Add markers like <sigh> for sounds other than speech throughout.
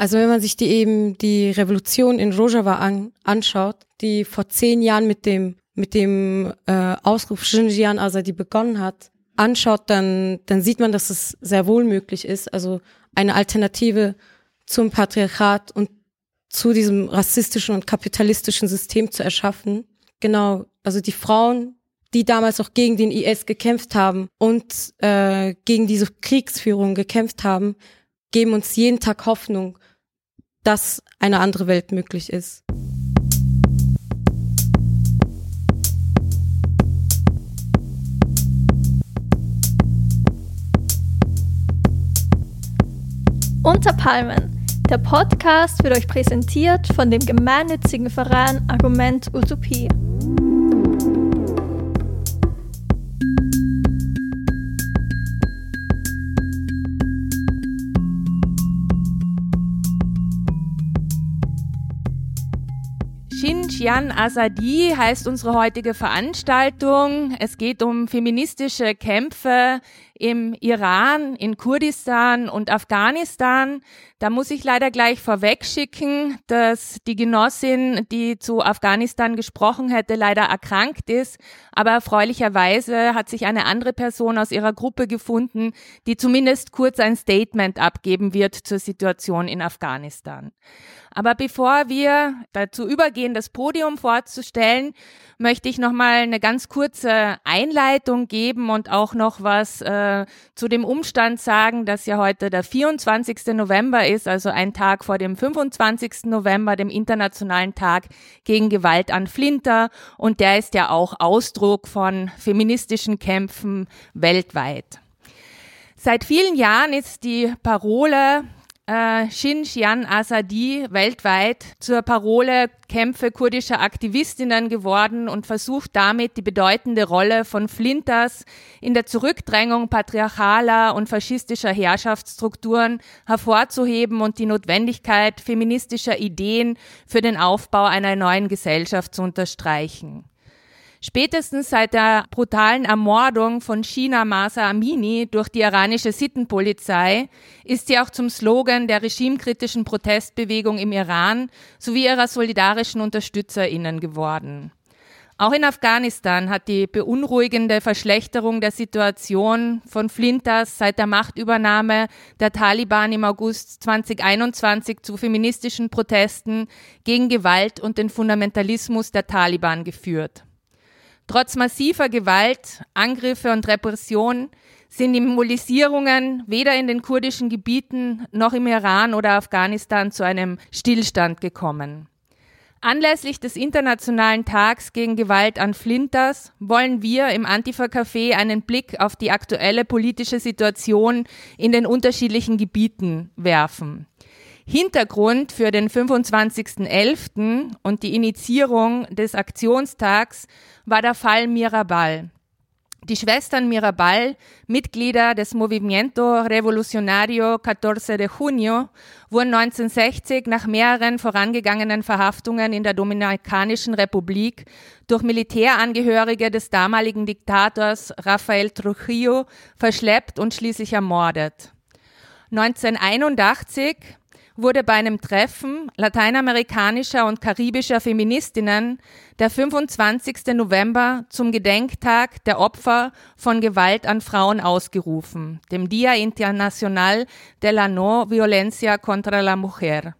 Also wenn man sich die eben die Revolution in Rojava an, anschaut, die vor zehn Jahren mit dem mit dem äh, Ausruf Xinjiang Azadi begonnen hat, anschaut, dann dann sieht man, dass es sehr wohl möglich ist. Also eine Alternative zum Patriarchat und zu diesem rassistischen und kapitalistischen System zu erschaffen. Genau, also die Frauen, die damals auch gegen den IS gekämpft haben und äh, gegen diese Kriegsführung gekämpft haben, geben uns jeden Tag Hoffnung, dass eine andere Welt möglich ist. Unter Palmen der Podcast wird euch präsentiert von dem gemeinnützigen Verein Argument Utopie. Xinjiang Azadi heißt unsere heutige Veranstaltung. Es geht um feministische Kämpfe im Iran, in Kurdistan und Afghanistan. Da muss ich leider gleich vorweg schicken, dass die Genossin, die zu Afghanistan gesprochen hätte, leider erkrankt ist. Aber erfreulicherweise hat sich eine andere Person aus ihrer Gruppe gefunden, die zumindest kurz ein Statement abgeben wird zur Situation in Afghanistan. Aber bevor wir dazu übergehen, das Podium vorzustellen, möchte ich noch mal eine ganz kurze Einleitung geben und auch noch was äh, zu dem Umstand sagen, dass ja heute der 24. November ist, also ein Tag vor dem 25. November, dem Internationalen Tag gegen Gewalt an Flinter. Und der ist ja auch Ausdruck von feministischen Kämpfen weltweit. Seit vielen Jahren ist die Parole äh, Xinjiang Azadi weltweit zur Parole Kämpfe kurdischer Aktivistinnen geworden und versucht damit die bedeutende Rolle von Flinters in der Zurückdrängung patriarchaler und faschistischer Herrschaftsstrukturen hervorzuheben und die Notwendigkeit feministischer Ideen für den Aufbau einer neuen Gesellschaft zu unterstreichen. Spätestens seit der brutalen Ermordung von Shina Masa Amini durch die iranische Sittenpolizei ist sie auch zum Slogan der regimekritischen Protestbewegung im Iran sowie ihrer solidarischen UnterstützerInnen geworden. Auch in Afghanistan hat die beunruhigende Verschlechterung der Situation von Flinters seit der Machtübernahme der Taliban im August 2021 zu feministischen Protesten gegen Gewalt und den Fundamentalismus der Taliban geführt. Trotz massiver Gewalt, Angriffe und Repression sind die Mobilisierungen weder in den kurdischen Gebieten noch im Iran oder Afghanistan zu einem Stillstand gekommen. Anlässlich des Internationalen Tags gegen Gewalt an Flinters wollen wir im Antifa Café einen Blick auf die aktuelle politische Situation in den unterschiedlichen Gebieten werfen. Hintergrund für den 25.11. und die Initiierung des Aktionstags war der Fall Mirabal. Die Schwestern Mirabal, Mitglieder des Movimiento Revolucionario 14 de Junio, wurden 1960 nach mehreren vorangegangenen Verhaftungen in der Dominikanischen Republik durch Militärangehörige des damaligen Diktators Rafael Trujillo verschleppt und schließlich ermordet. 1981 wurde bei einem Treffen lateinamerikanischer und karibischer Feministinnen der 25. November zum Gedenktag der Opfer von Gewalt an Frauen ausgerufen, dem Dia Internacional de la No Violencia contra la Mujer.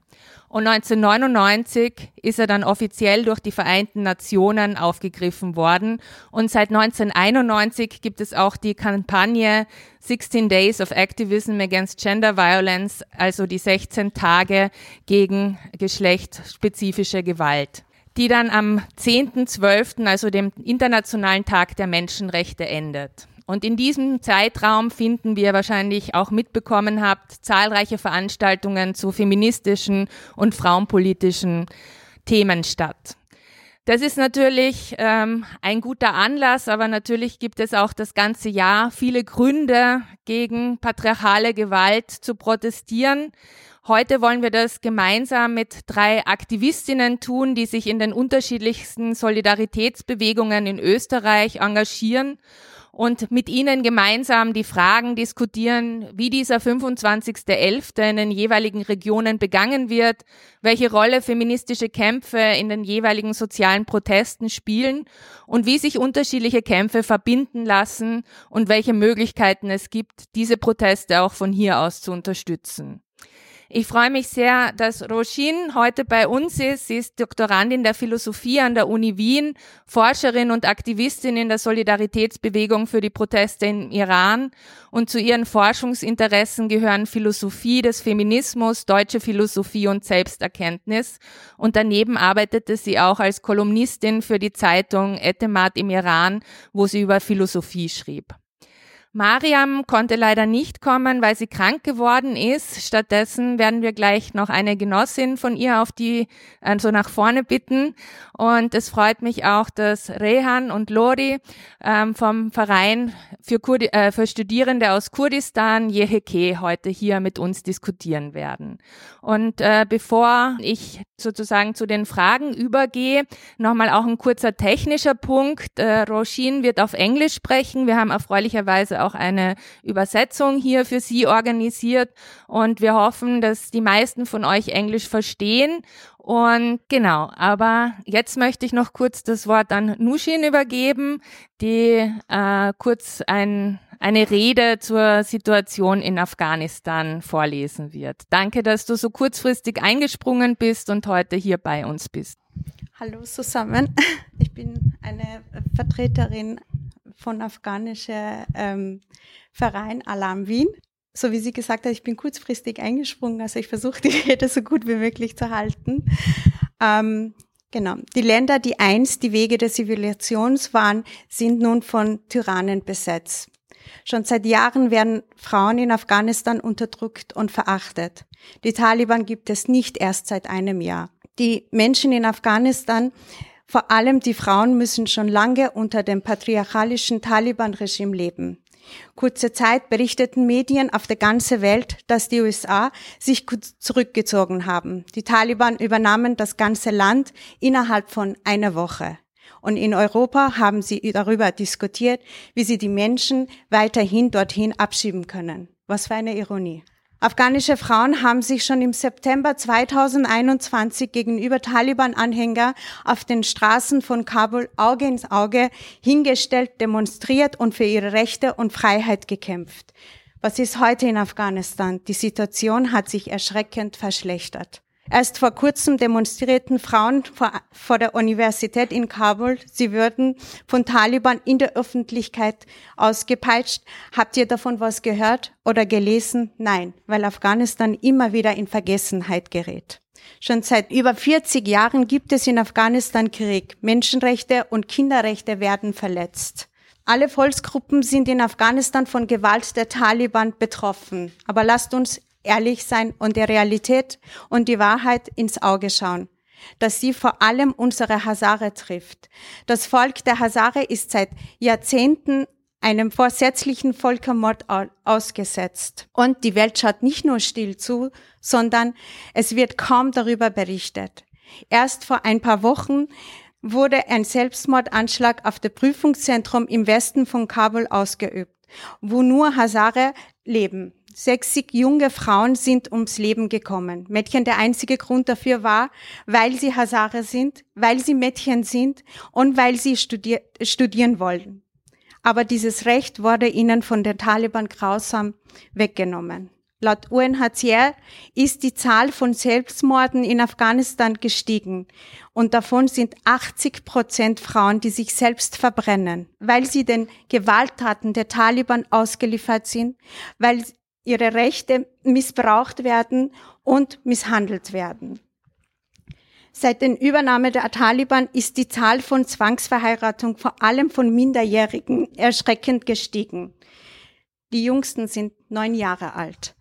Und 1999 ist er dann offiziell durch die Vereinten Nationen aufgegriffen worden. Und seit 1991 gibt es auch die Kampagne 16 Days of Activism Against Gender Violence, also die 16 Tage gegen geschlechtsspezifische Gewalt die dann am 10.12., also dem Internationalen Tag der Menschenrechte, endet. Und in diesem Zeitraum finden, wie ihr wahrscheinlich auch mitbekommen habt, zahlreiche Veranstaltungen zu feministischen und frauenpolitischen Themen statt. Das ist natürlich ähm, ein guter Anlass, aber natürlich gibt es auch das ganze Jahr viele Gründe, gegen patriarchale Gewalt zu protestieren. Heute wollen wir das gemeinsam mit drei Aktivistinnen tun, die sich in den unterschiedlichsten Solidaritätsbewegungen in Österreich engagieren und mit Ihnen gemeinsam die Fragen diskutieren, wie dieser 25.11. in den jeweiligen Regionen begangen wird, welche Rolle feministische Kämpfe in den jeweiligen sozialen Protesten spielen und wie sich unterschiedliche Kämpfe verbinden lassen und welche Möglichkeiten es gibt, diese Proteste auch von hier aus zu unterstützen. Ich freue mich sehr, dass Roshin heute bei uns ist. Sie ist Doktorandin der Philosophie an der Uni Wien, Forscherin und Aktivistin in der Solidaritätsbewegung für die Proteste im Iran. Und zu ihren Forschungsinteressen gehören Philosophie des Feminismus, deutsche Philosophie und Selbsterkenntnis. Und daneben arbeitete sie auch als Kolumnistin für die Zeitung Etemat im Iran, wo sie über Philosophie schrieb. Mariam konnte leider nicht kommen, weil sie krank geworden ist. Stattdessen werden wir gleich noch eine Genossin von ihr auf die, also nach vorne bitten. Und es freut mich auch, dass Rehan und Lori ähm, vom Verein für, Kurdi äh, für Studierende aus Kurdistan, Yeheke, heute hier mit uns diskutieren werden. Und äh, bevor ich sozusagen zu den Fragen übergehe, nochmal auch ein kurzer technischer Punkt. Äh, Roshin wird auf Englisch sprechen. Wir haben erfreulicherweise auch eine Übersetzung hier für Sie organisiert und wir hoffen, dass die meisten von euch Englisch verstehen. Und genau, aber jetzt möchte ich noch kurz das Wort an Nushin übergeben, die äh, kurz ein, eine Rede zur Situation in Afghanistan vorlesen wird. Danke, dass du so kurzfristig eingesprungen bist und heute hier bei uns bist. Hallo zusammen. Ich bin eine Vertreterin von afghanischer ähm, Verein Alarm Wien. So wie sie gesagt hat, ich bin kurzfristig eingesprungen, also ich versuche die <laughs> Rede so gut wie möglich zu halten. Ähm, genau. Die Länder, die einst die Wege der Zivilisation waren, sind nun von Tyrannen besetzt. Schon seit Jahren werden Frauen in Afghanistan unterdrückt und verachtet. Die Taliban gibt es nicht erst seit einem Jahr. Die Menschen in Afghanistan vor allem die Frauen müssen schon lange unter dem patriarchalischen Taliban-Regime leben. Kurze Zeit berichteten Medien auf der ganzen Welt, dass die USA sich zurückgezogen haben. Die Taliban übernahmen das ganze Land innerhalb von einer Woche. Und in Europa haben sie darüber diskutiert, wie sie die Menschen weiterhin dorthin abschieben können. Was für eine Ironie. Afghanische Frauen haben sich schon im September 2021 gegenüber Taliban-Anhänger auf den Straßen von Kabul Auge ins Auge hingestellt, demonstriert und für ihre Rechte und Freiheit gekämpft. Was ist heute in Afghanistan? Die Situation hat sich erschreckend verschlechtert. Erst vor kurzem demonstrierten Frauen vor, vor, der Universität in Kabul. Sie würden von Taliban in der Öffentlichkeit ausgepeitscht. Habt ihr davon was gehört oder gelesen? Nein, weil Afghanistan immer wieder in Vergessenheit gerät. Schon seit über 40 Jahren gibt es in Afghanistan Krieg. Menschenrechte und Kinderrechte werden verletzt. Alle Volksgruppen sind in Afghanistan von Gewalt der Taliban betroffen. Aber lasst uns ehrlich sein und der Realität und die Wahrheit ins Auge schauen, dass sie vor allem unsere Hasare trifft. Das Volk der Hasare ist seit Jahrzehnten einem vorsätzlichen Völkermord ausgesetzt. Und die Welt schaut nicht nur still zu, sondern es wird kaum darüber berichtet. Erst vor ein paar Wochen wurde ein Selbstmordanschlag auf das Prüfungszentrum im Westen von Kabul ausgeübt, wo nur Hasare leben. 60 junge Frauen sind ums Leben gekommen. Mädchen, der einzige Grund dafür war, weil sie Hazare sind, weil sie Mädchen sind und weil sie studier studieren wollen. Aber dieses Recht wurde ihnen von den Taliban grausam weggenommen. Laut UNHCR ist die Zahl von Selbstmorden in Afghanistan gestiegen und davon sind 80 Prozent Frauen, die sich selbst verbrennen, weil sie den Gewalttaten der Taliban ausgeliefert sind, weil ihre Rechte missbraucht werden und misshandelt werden. Seit der Übernahme der Taliban ist die Zahl von Zwangsverheiratung vor allem von Minderjährigen erschreckend gestiegen. Die jüngsten sind neun Jahre alt.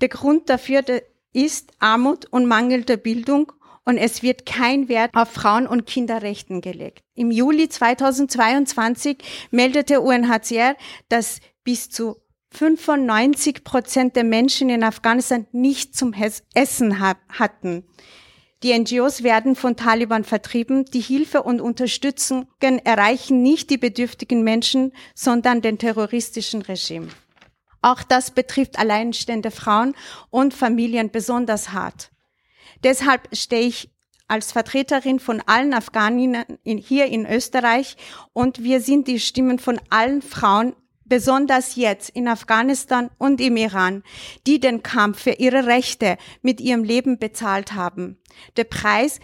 Der Grund dafür ist Armut und mangelnde Bildung und es wird kein Wert auf Frauen- und Kinderrechten gelegt. Im Juli 2022 meldete UNHCR, dass bis zu 95 Prozent der Menschen in Afghanistan nicht zum Essen hatten. Die NGOs werden von Taliban vertrieben. Die Hilfe und Unterstützung erreichen nicht die bedürftigen Menschen, sondern den terroristischen Regime. Auch das betrifft alleinstehende Frauen und Familien besonders hart. Deshalb stehe ich als Vertreterin von allen Afghaninnen hier in Österreich und wir sind die Stimmen von allen Frauen, besonders jetzt in Afghanistan und im Iran, die den Kampf für ihre Rechte mit ihrem Leben bezahlt haben. Der Preis,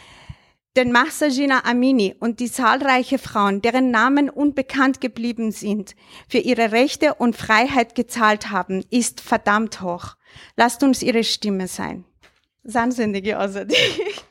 den Mahsajina Amini und die zahlreiche Frauen, deren Namen unbekannt geblieben sind, für ihre Rechte und Freiheit gezahlt haben, ist verdammt hoch. Lasst uns ihre Stimme sein. Zanzindagi Azadi. <laughs>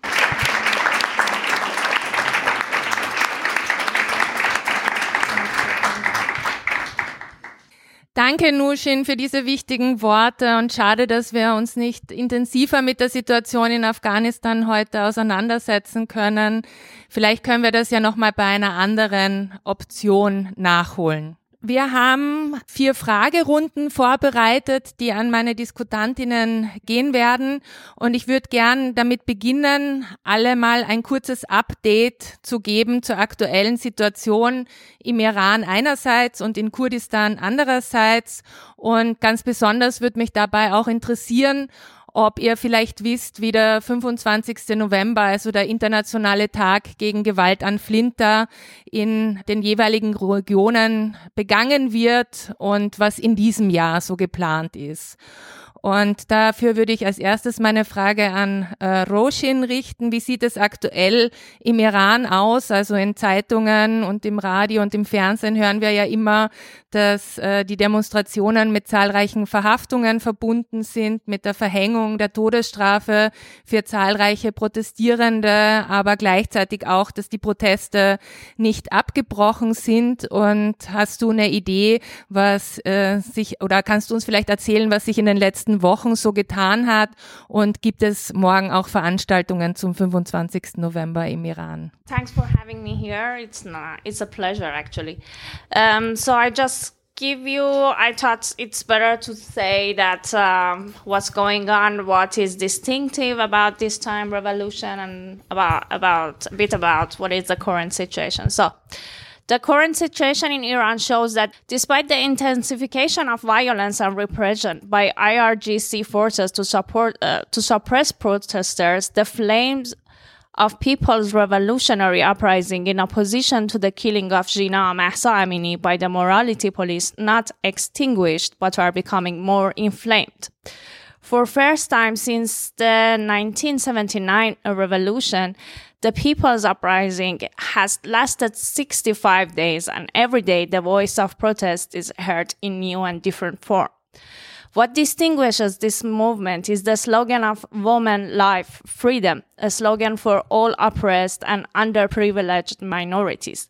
Danke, Nushin, für diese wichtigen Worte und schade, dass wir uns nicht intensiver mit der Situation in Afghanistan heute auseinandersetzen können. Vielleicht können wir das ja nochmal bei einer anderen Option nachholen. Wir haben vier Fragerunden vorbereitet, die an meine Diskutantinnen gehen werden. Und ich würde gern damit beginnen, alle mal ein kurzes Update zu geben zur aktuellen Situation im Iran einerseits und in Kurdistan andererseits. Und ganz besonders würde mich dabei auch interessieren, ob ihr vielleicht wisst, wie der 25. November, also der internationale Tag gegen Gewalt an Flinter in den jeweiligen Regionen begangen wird und was in diesem Jahr so geplant ist. Und dafür würde ich als erstes meine Frage an äh, Roshin richten. Wie sieht es aktuell im Iran aus? Also in Zeitungen und im Radio und im Fernsehen hören wir ja immer, dass äh, die Demonstrationen mit zahlreichen Verhaftungen verbunden sind, mit der Verhängung der Todesstrafe für zahlreiche Protestierende, aber gleichzeitig auch, dass die Proteste nicht abgebrochen sind. Und hast du eine Idee, was äh, sich oder kannst du uns vielleicht erzählen, was sich in den letzten letzten Wochen so getan hat und gibt es morgen auch Veranstaltungen zum 25. November im Iran. Thanks for having me here. It's not, it's a pleasure actually. Um, so I just give you i thought it's better to say that um, what's going on what is distinctive about this time revolution and about about a bit about what is the current situation so the current situation in Iran shows that despite the intensification of violence and repression by IRGC forces to support uh, to suppress protesters, the flames of people's revolutionary uprising in opposition to the killing of Jina Mahsa Amini by the morality police not extinguished but are becoming more inflamed. For first time since the 1979 revolution, the people's uprising has lasted 65 days and every day the voice of protest is heard in new and different form. What distinguishes this movement is the slogan of woman, life, freedom, a slogan for all oppressed and underprivileged minorities.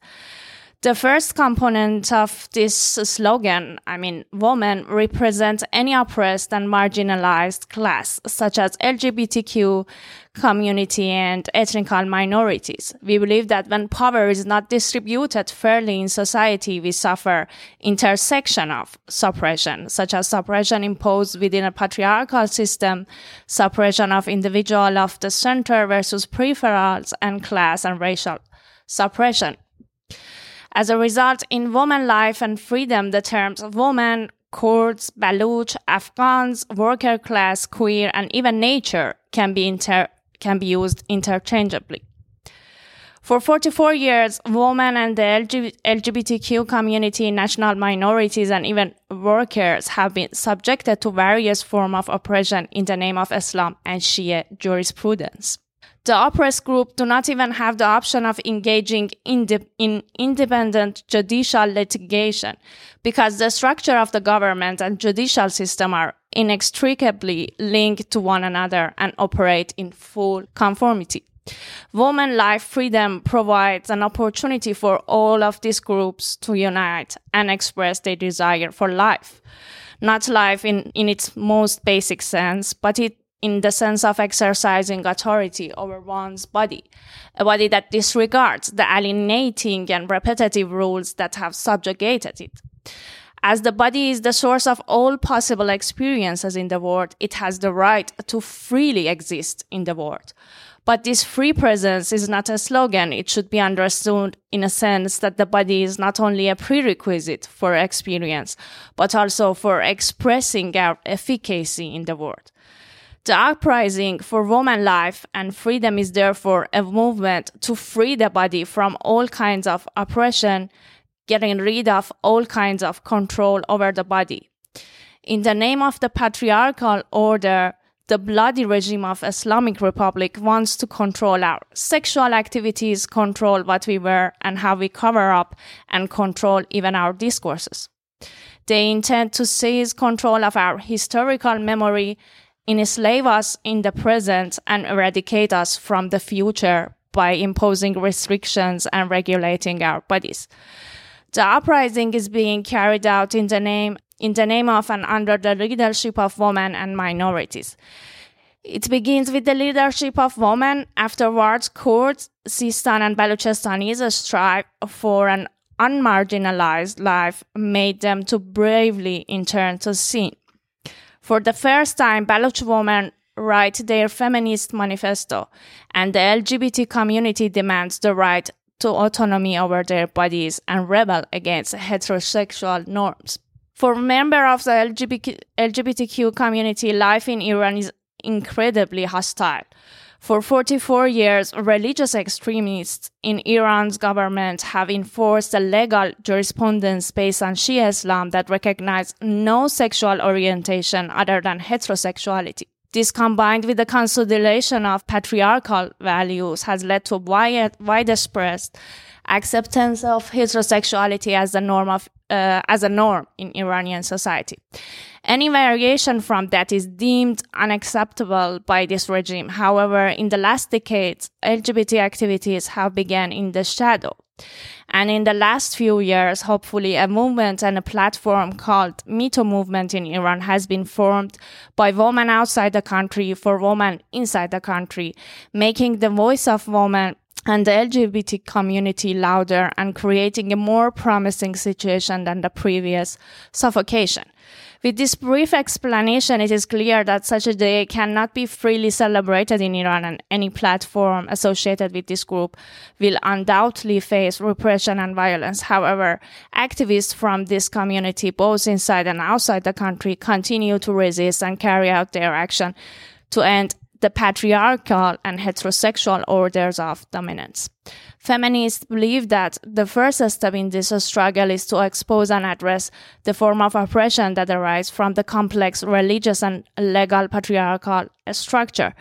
The first component of this slogan, I mean, women represent any oppressed and marginalized class, such as LGBTQ community and ethnic minorities. We believe that when power is not distributed fairly in society, we suffer intersection of suppression, such as suppression imposed within a patriarchal system, suppression of individual of the center versus peripherals, and class and racial suppression. As a result, in woman life and freedom, the terms woman, Kurds, Baluch, Afghans, worker class, queer, and even nature can be inter- can be used interchangeably. For 44 years, women and the LGBTQ community, national minorities, and even workers have been subjected to various forms of oppression in the name of Islam and Shia jurisprudence the oppressed group do not even have the option of engaging in, in independent judicial litigation because the structure of the government and judicial system are inextricably linked to one another and operate in full conformity. Woman life freedom provides an opportunity for all of these groups to unite and express their desire for life. Not life in, in its most basic sense, but it in the sense of exercising authority over one's body, a body that disregards the alienating and repetitive rules that have subjugated it. As the body is the source of all possible experiences in the world, it has the right to freely exist in the world. But this free presence is not a slogan. It should be understood in a sense that the body is not only a prerequisite for experience, but also for expressing our efficacy in the world. The uprising for woman life and freedom is therefore a movement to free the body from all kinds of oppression, getting rid of all kinds of control over the body. In the name of the patriarchal order, the bloody regime of Islamic Republic wants to control our sexual activities, control what we wear and how we cover up, and control even our discourses. They intend to seize control of our historical memory, enslave us in the present, and eradicate us from the future by imposing restrictions and regulating our bodies. The uprising is being carried out in the name in the name of and under the leadership of women and minorities. It begins with the leadership of women. Afterwards, Kurds, Sistan, and Baluchistanis strive for an unmarginalized life, made them to bravely in turn to sin. For the first time, Baloch women write their feminist manifesto, and the LGBT community demands the right to autonomy over their bodies and rebel against heterosexual norms. For members of the LGBT, LGBTQ community, life in Iran is incredibly hostile. For 44 years, religious extremists in Iran's government have enforced a legal jurisprudence based on Shia Islam that recognizes no sexual orientation other than heterosexuality. This combined with the consolidation of patriarchal values has led to wide, widespread acceptance of heterosexuality as the norm of uh, as a norm in Iranian society. Any variation from that is deemed unacceptable by this regime. However, in the last decades, LGBT activities have begun in the shadow. And in the last few years, hopefully, a movement and a platform called Me Too movement in Iran has been formed by women outside the country for women inside the country, making the voice of women and the LGBT community louder and creating a more promising situation than the previous suffocation. With this brief explanation, it is clear that such a day cannot be freely celebrated in Iran and any platform associated with this group will undoubtedly face repression and violence. However, activists from this community, both inside and outside the country, continue to resist and carry out their action to end the patriarchal and heterosexual orders of dominance. Feminists believe that the first step in this struggle is to expose and address the form of oppression that arises from the complex religious and legal patriarchal structure.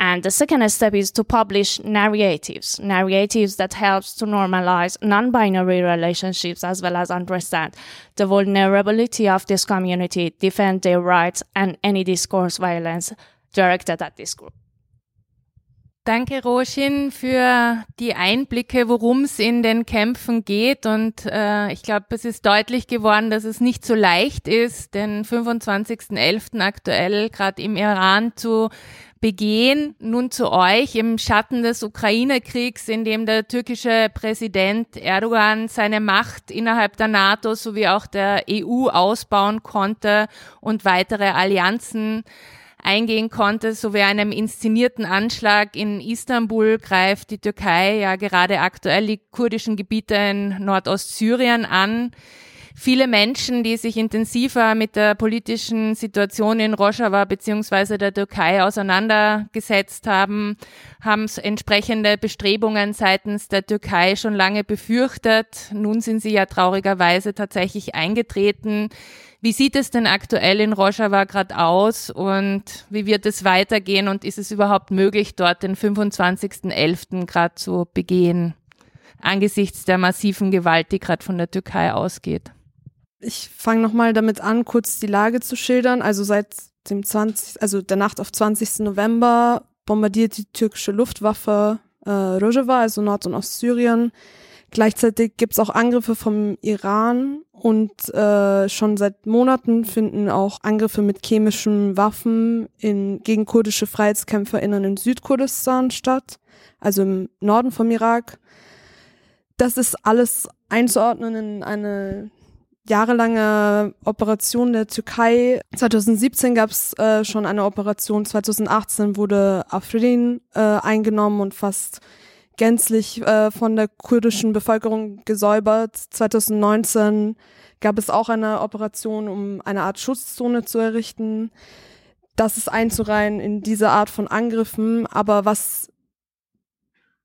And the second step is to publish narratives, narratives that helps to normalize non-binary relationships as well as understand the vulnerability of this community, defend their rights and any discourse violence directed at group. Danke, Roshin, für die Einblicke, worum es in den Kämpfen geht. Und äh, ich glaube, es ist deutlich geworden, dass es nicht so leicht ist, den 25.11. aktuell gerade im Iran zu begehen. Nun zu euch im Schatten des Ukraine-Kriegs, in dem der türkische Präsident Erdogan seine Macht innerhalb der NATO sowie auch der EU ausbauen konnte und weitere Allianzen eingehen konnte. So wie einem inszenierten Anschlag in Istanbul greift die Türkei ja gerade aktuell die kurdischen Gebiete in Nordostsyrien an. Viele Menschen, die sich intensiver mit der politischen Situation in Rojava beziehungsweise der Türkei auseinandergesetzt haben, haben entsprechende Bestrebungen seitens der Türkei schon lange befürchtet. Nun sind sie ja traurigerweise tatsächlich eingetreten. Wie sieht es denn aktuell in Rojava gerade aus und wie wird es weitergehen und ist es überhaupt möglich, dort den 25.11. gerade zu begehen, angesichts der massiven Gewalt, die gerade von der Türkei ausgeht? Ich fange nochmal damit an, kurz die Lage zu schildern. Also seit dem 20, also der Nacht auf 20. November bombardiert die türkische Luftwaffe äh, Rojava, also Nord- und Ostsyrien. Gleichzeitig gibt es auch Angriffe vom Iran und äh, schon seit Monaten finden auch Angriffe mit chemischen Waffen in, gegen kurdische FreiheitskämpferInnen in Südkurdistan statt, also im Norden vom Irak. Das ist alles einzuordnen in eine jahrelange Operation der Türkei. 2017 gab es äh, schon eine Operation, 2018 wurde Afrin äh, eingenommen und fast gänzlich äh, von der kurdischen Bevölkerung gesäubert. 2019 gab es auch eine Operation, um eine Art Schutzzone zu errichten. Das ist einzureihen in diese Art von Angriffen. Aber was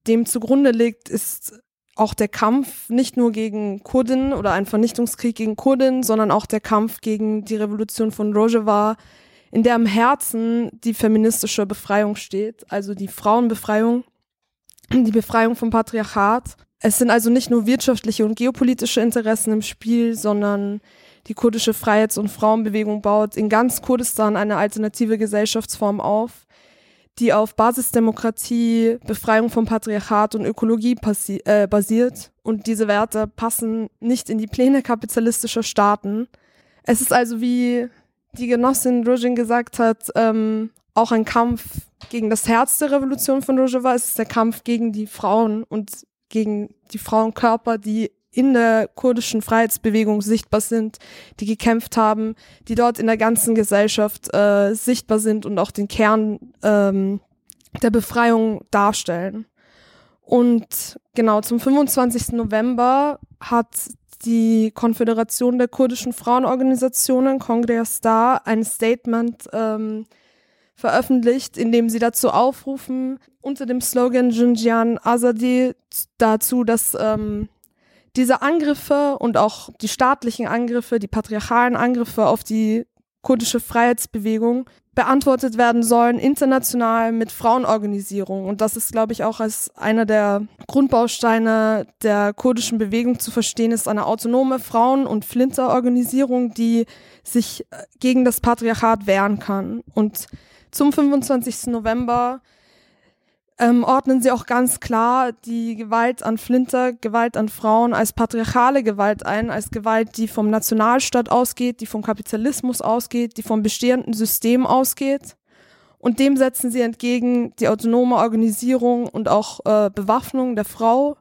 dem zugrunde liegt, ist auch der Kampf nicht nur gegen Kurden oder ein Vernichtungskrieg gegen Kurden, sondern auch der Kampf gegen die Revolution von Rojava, in der am Herzen die feministische Befreiung steht, also die Frauenbefreiung, die Befreiung vom Patriarchat. Es sind also nicht nur wirtschaftliche und geopolitische Interessen im Spiel, sondern die kurdische Freiheits- und Frauenbewegung baut in ganz Kurdistan eine alternative Gesellschaftsform auf, die auf Basisdemokratie, Befreiung vom Patriarchat und Ökologie äh, basiert. Und diese Werte passen nicht in die Pläne kapitalistischer Staaten. Es ist also, wie die Genossin Rojin gesagt hat, ähm, auch ein Kampf gegen das Herz der Revolution von Rojava. Es ist der Kampf gegen die Frauen und gegen die Frauenkörper, die in der kurdischen Freiheitsbewegung sichtbar sind, die gekämpft haben, die dort in der ganzen Gesellschaft äh, sichtbar sind und auch den Kern ähm, der Befreiung darstellen. Und genau zum 25. November hat die Konföderation der kurdischen Frauenorganisationen, Kongress Star, ein Statement ähm, veröffentlicht, in dem sie dazu aufrufen, unter dem Slogan Junjian Azadi dazu, dass ähm, diese Angriffe und auch die staatlichen Angriffe, die patriarchalen Angriffe auf die kurdische Freiheitsbewegung beantwortet werden sollen, international mit Frauenorganisierung. Und das ist, glaube ich, auch als einer der Grundbausteine der kurdischen Bewegung zu verstehen, ist eine autonome Frauen- und Flinterorganisierung, die sich äh, gegen das Patriarchat wehren kann. Und zum 25. November ähm, ordnen sie auch ganz klar die Gewalt an Flinter, Gewalt an Frauen als patriarchale Gewalt ein, als Gewalt, die vom Nationalstaat ausgeht, die vom Kapitalismus ausgeht, die vom bestehenden System ausgeht. Und dem setzen sie entgegen die autonome Organisierung und auch äh, Bewaffnung der Frau,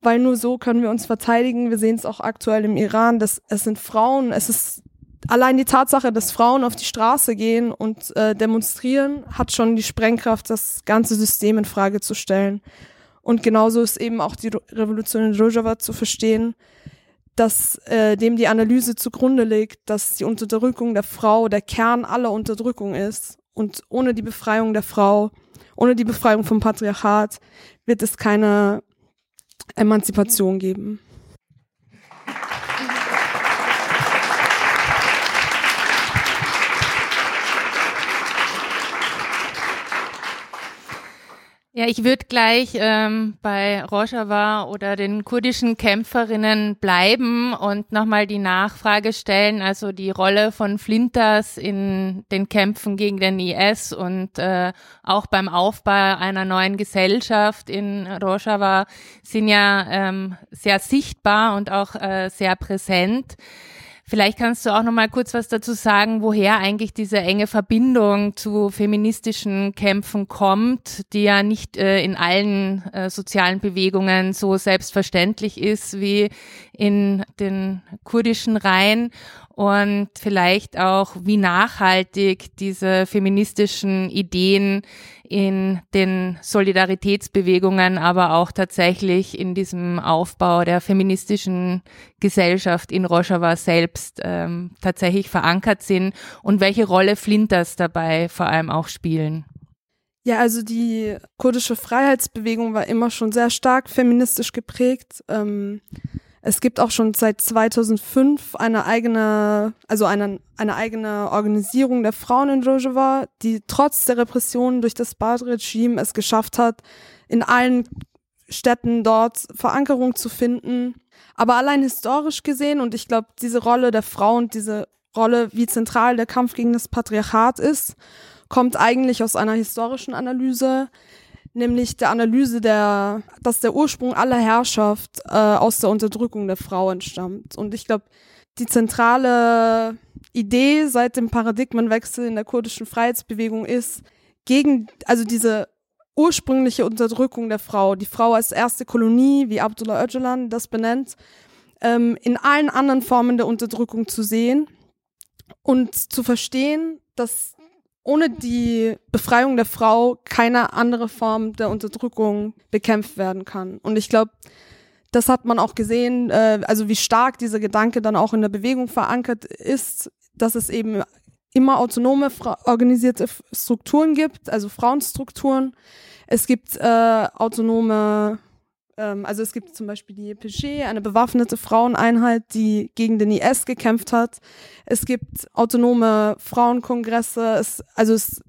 weil nur so können wir uns verteidigen. Wir sehen es auch aktuell im Iran, dass es sind Frauen, es ist allein die Tatsache, dass Frauen auf die Straße gehen und äh, demonstrieren, hat schon die Sprengkraft, das ganze System in Frage zu stellen. Und genauso ist eben auch die Revolution in Rojava zu verstehen, dass äh, dem die Analyse zugrunde liegt, dass die Unterdrückung der Frau der Kern aller Unterdrückung ist. Und ohne die Befreiung der Frau, ohne die Befreiung vom Patriarchat wird es keine Emanzipation geben. Ja, ich würde gleich ähm, bei Rojava oder den kurdischen Kämpferinnen bleiben und nochmal die Nachfrage stellen, also die Rolle von Flinters in den Kämpfen gegen den IS und äh, auch beim Aufbau einer neuen Gesellschaft in Rojava sind ja ähm, sehr sichtbar und auch äh, sehr präsent. Vielleicht kannst du auch noch mal kurz was dazu sagen, woher eigentlich diese enge Verbindung zu feministischen Kämpfen kommt, die ja nicht äh, in allen äh, sozialen Bewegungen so selbstverständlich ist wie in den kurdischen Reihen und vielleicht auch, wie nachhaltig diese feministischen Ideen in den Solidaritätsbewegungen, aber auch tatsächlich in diesem Aufbau der feministischen Gesellschaft in Rojava selbst ähm, tatsächlich verankert sind und welche Rolle Flinters dabei vor allem auch spielen. Ja, also die kurdische Freiheitsbewegung war immer schon sehr stark feministisch geprägt. Ähm, es gibt auch schon seit 2005 eine eigene, also eine, eine eigene Organisierung der Frauen in Rojava, die trotz der Repressionen durch das Bad-Regime es geschafft hat, in allen Städten dort Verankerung zu finden. Aber allein historisch gesehen, und ich glaube, diese Rolle der Frau und diese Rolle, wie zentral der Kampf gegen das Patriarchat ist, kommt eigentlich aus einer historischen Analyse, nämlich der Analyse der, dass der Ursprung aller Herrschaft äh, aus der Unterdrückung der Frau entstammt. Und ich glaube, die zentrale Idee seit dem Paradigmenwechsel in der kurdischen Freiheitsbewegung ist, gegen, also diese ursprüngliche Unterdrückung der Frau, die Frau als erste Kolonie, wie Abdullah Öcalan das benennt, ähm, in allen anderen Formen der Unterdrückung zu sehen und zu verstehen, dass ohne die Befreiung der Frau keine andere Form der Unterdrückung bekämpft werden kann. Und ich glaube, das hat man auch gesehen, äh, also wie stark dieser Gedanke dann auch in der Bewegung verankert ist, dass es eben immer autonome organisierte Strukturen gibt, also Frauenstrukturen. Es gibt äh, autonome, ähm, also es gibt zum Beispiel die EPG, eine bewaffnete Fraueneinheit, die gegen den IS gekämpft hat. Es gibt autonome Frauenkongresse. Es, also es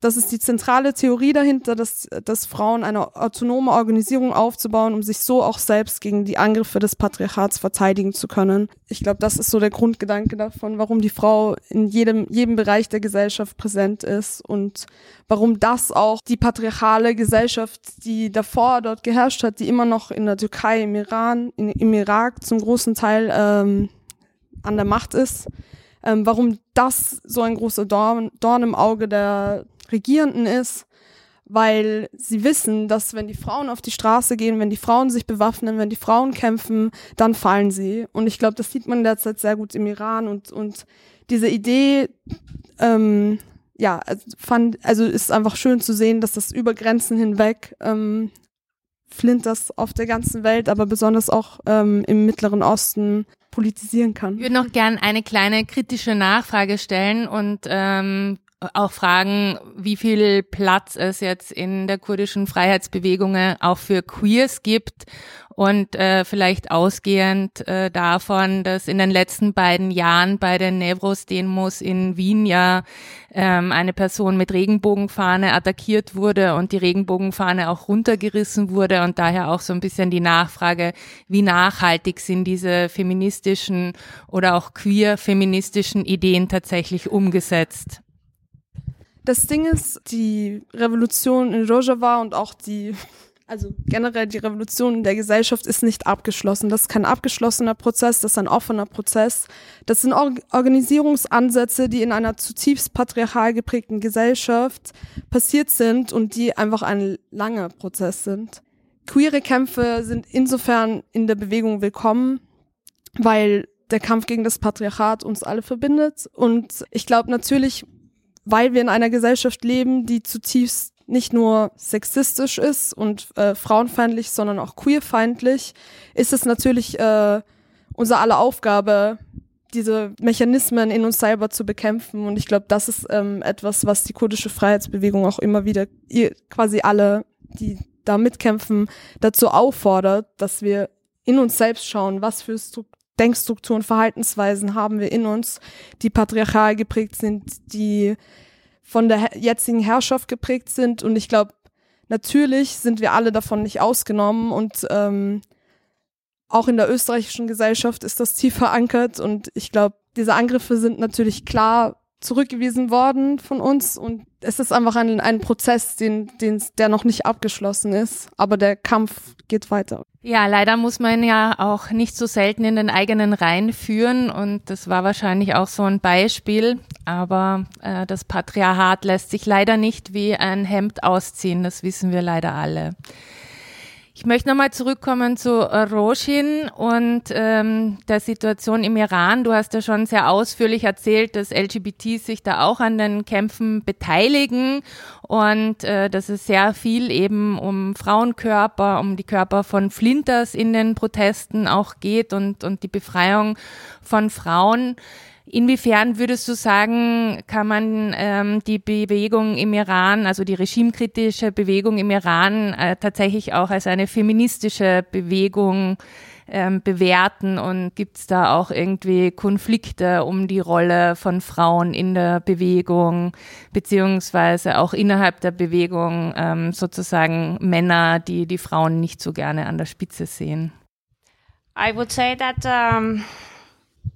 das ist die zentrale Theorie dahinter, dass, dass Frauen eine autonome Organisierung aufzubauen, um sich so auch selbst gegen die Angriffe des Patriarchats verteidigen zu können. Ich glaube, das ist so der Grundgedanke davon, warum die Frau in jedem, jedem Bereich der Gesellschaft präsent ist und warum das auch die patriarchale Gesellschaft, die davor dort geherrscht hat, die immer noch in der Türkei, im Iran, in, im Irak zum großen Teil ähm, an der Macht ist, ähm, warum das so ein großer Dorn, Dorn im Auge der Regierenden ist, weil sie wissen, dass wenn die Frauen auf die Straße gehen, wenn die Frauen sich bewaffnen, wenn die Frauen kämpfen, dann fallen sie. Und ich glaube, das sieht man derzeit sehr gut im Iran und, und diese Idee, ähm, ja, also fand, also ist einfach schön zu sehen, dass das über Grenzen hinweg ähm, Flinters auf der ganzen Welt, aber besonders auch ähm, im Mittleren Osten politisieren kann. Ich würde noch gern eine kleine kritische Nachfrage stellen und ähm, auch fragen, wie viel Platz es jetzt in der kurdischen Freiheitsbewegung auch für Queers gibt und äh, vielleicht ausgehend äh, davon, dass in den letzten beiden Jahren bei den Nevros-Demos in Wien ja ähm, eine Person mit Regenbogenfahne attackiert wurde und die Regenbogenfahne auch runtergerissen wurde und daher auch so ein bisschen die Nachfrage, wie nachhaltig sind diese feministischen oder auch queer feministischen Ideen tatsächlich umgesetzt? Das Ding ist, die Revolution in Rojava und auch die, also generell die Revolution in der Gesellschaft ist nicht abgeschlossen. Das ist kein abgeschlossener Prozess, das ist ein offener Prozess. Das sind Organisierungsansätze, die in einer zutiefst patriarchal geprägten Gesellschaft passiert sind und die einfach ein langer Prozess sind. Queere Kämpfe sind insofern in der Bewegung willkommen, weil der Kampf gegen das Patriarchat uns alle verbindet. Und ich glaube natürlich weil wir in einer Gesellschaft leben, die zutiefst nicht nur sexistisch ist und äh, frauenfeindlich, sondern auch queerfeindlich, ist es natürlich äh, unsere aller Aufgabe, diese Mechanismen in uns selber zu bekämpfen. Und ich glaube, das ist ähm, etwas, was die kurdische Freiheitsbewegung auch immer wieder ihr, quasi alle, die da mitkämpfen, dazu auffordert, dass wir in uns selbst schauen, was für Denkstrukturen, Verhaltensweisen haben wir in uns, die patriarchal geprägt sind, die von der jetzigen Herrschaft geprägt sind. Und ich glaube, natürlich sind wir alle davon nicht ausgenommen und ähm, auch in der österreichischen Gesellschaft ist das tief verankert und ich glaube, diese Angriffe sind natürlich klar zurückgewiesen worden von uns und es ist einfach ein, ein Prozess, den, den, der noch nicht abgeschlossen ist, aber der Kampf geht weiter. Ja, leider muss man ja auch nicht so selten in den eigenen Reihen führen und das war wahrscheinlich auch so ein Beispiel, aber äh, das Patriarchat lässt sich leider nicht wie ein Hemd ausziehen, das wissen wir leider alle. Ich möchte nochmal zurückkommen zu äh, Roshin und ähm, der Situation im Iran. Du hast ja schon sehr ausführlich erzählt, dass LGBTs sich da auch an den Kämpfen beteiligen und äh, dass es sehr viel eben um Frauenkörper, um die Körper von Flinters in den Protesten auch geht und, und die Befreiung von Frauen. Inwiefern würdest du sagen, kann man ähm, die Bewegung im Iran, also die regimekritische Bewegung im Iran, äh, tatsächlich auch als eine feministische Bewegung ähm, bewerten? Und gibt es da auch irgendwie Konflikte um die Rolle von Frauen in der Bewegung, beziehungsweise auch innerhalb der Bewegung ähm, sozusagen Männer, die die Frauen nicht so gerne an der Spitze sehen? I would say that um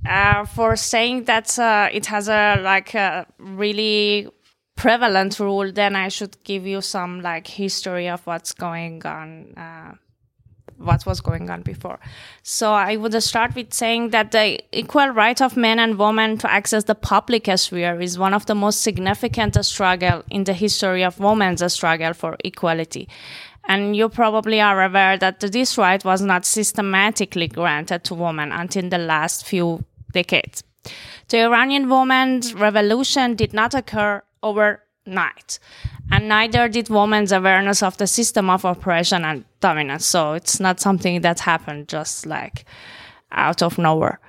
uh, for saying that uh, it has a like a really prevalent rule, then I should give you some like history of what's going on. Uh, what was going on before. So I would start with saying that the equal right of men and women to access the public sphere is one of the most significant struggle in the history of women's struggle for equality. And you probably are aware that this right was not systematically granted to women until the last few decades. The Iranian women's revolution did not occur overnight, and neither did women's awareness of the system of oppression and dominance. So it's not something that happened just like out of nowhere.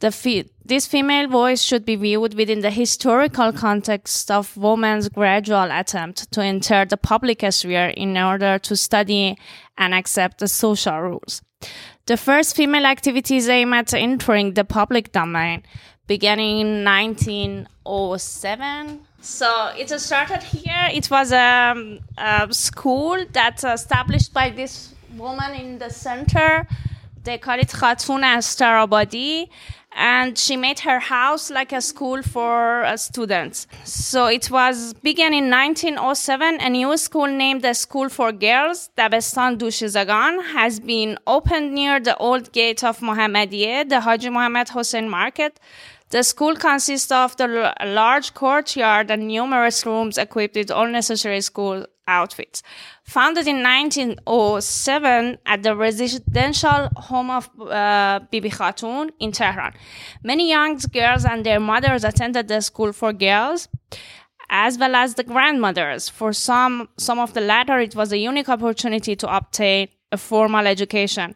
The fe- this female voice should be viewed within the historical context of women's gradual attempt to enter the public sphere in order to study and accept the social rules. The first female activities aim at entering the public domain beginning in 1907. So it started here. It was a, um, a school that's established by this woman in the center. They call it Khatun Astarabadi and she made her house like a school for uh, students. So it was began in 1907. A new school named the School for Girls, Dabestan Dushizagan, has been opened near the old gate of Mohammadiye, the Haji Muhammad Hussein Market. The school consists of the large courtyard and numerous rooms equipped with all necessary school outfits. Founded in 1907 at the residential home of uh, Bibi Khatun in Tehran. Many young girls and their mothers attended the school for girls as well as the grandmothers. For some, some of the latter, it was a unique opportunity to obtain a formal education.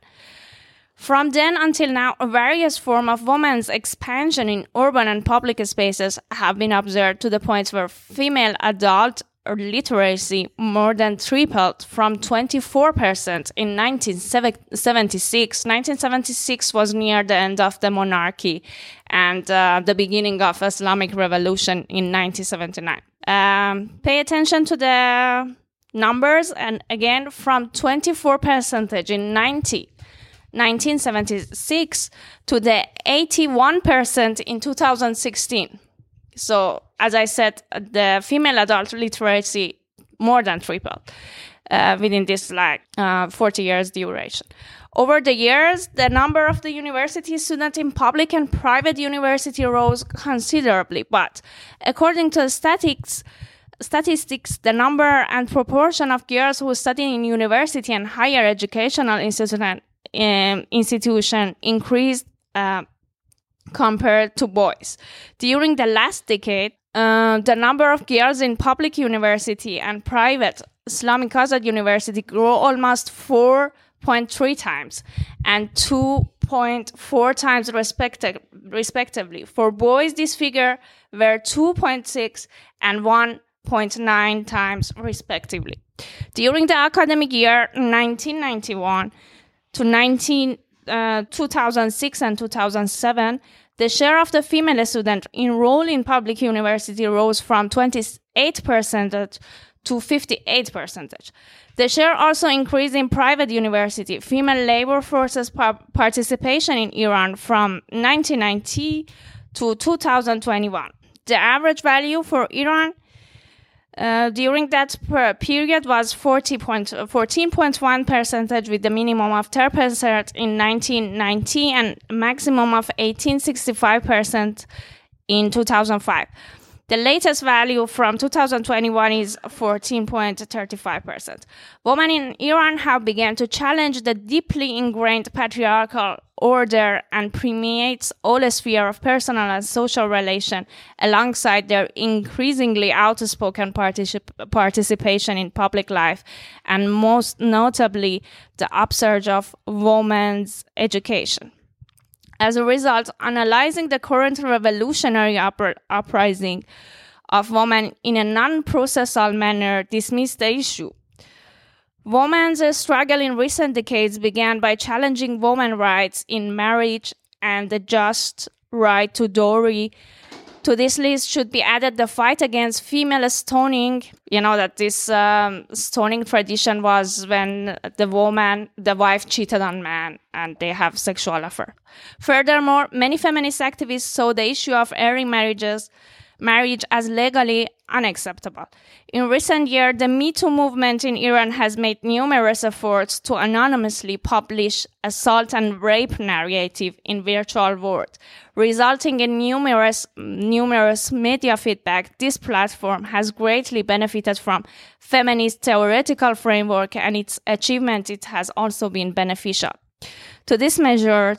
From then until now, various forms of women's expansion in urban and public spaces have been observed to the point where female adult literacy more than tripled from 24% in 1976. 1976 was near the end of the monarchy and uh, the beginning of Islamic revolution in 1979. Um, pay attention to the numbers and again from 24% in 90 1976 to the 81% in 2016. So, as I said, the female adult literacy more than tripled uh, within this like uh, 40 years duration. Over the years, the number of the university students in public and private university rose considerably, but according to the statistics, statistics, the number and proportion of girls who study in university and higher educational institution um, institution increased uh, compared to boys. During the last decade, uh, the number of girls in public university and private Islamic Azad University grew almost 4.3 times and 2.4 times respecti- respectively. For boys, this figure were 2.6 and 1.9 times respectively. During the academic year 1991, to 19, uh, 2006 and 2007, the share of the female student enrolled in public university rose from 28% to 58%. The share also increased in private university. Female labor forces par- participation in Iran from 1990 to 2021. The average value for Iran uh, during that period was 14.1 percentage with the minimum of 10 percent in 1990 and maximum of 1865 percent in 2005. The latest value from 2021 is 14.35%. Women in Iran have begun to challenge the deeply ingrained patriarchal order and permeates all sphere of personal and social relation alongside their increasingly outspoken particip- participation in public life and most notably the upsurge of women's education. As a result, analyzing the current revolutionary uprising of women in a non-processal manner dismissed the issue. Women's struggle in recent decades began by challenging women's rights in marriage and the just right to dowry, to this list should be added the fight against female stoning. You know that this um, stoning tradition was when the woman, the wife cheated on man and they have sexual affair. Furthermore, many feminist activists saw the issue of airing marriages marriage as legally unacceptable. In recent years, the Me Too movement in Iran has made numerous efforts to anonymously publish assault and rape narrative in virtual world, resulting in numerous, numerous media feedback. This platform has greatly benefited from feminist theoretical framework and its achievement, it has also been beneficial. To this measure,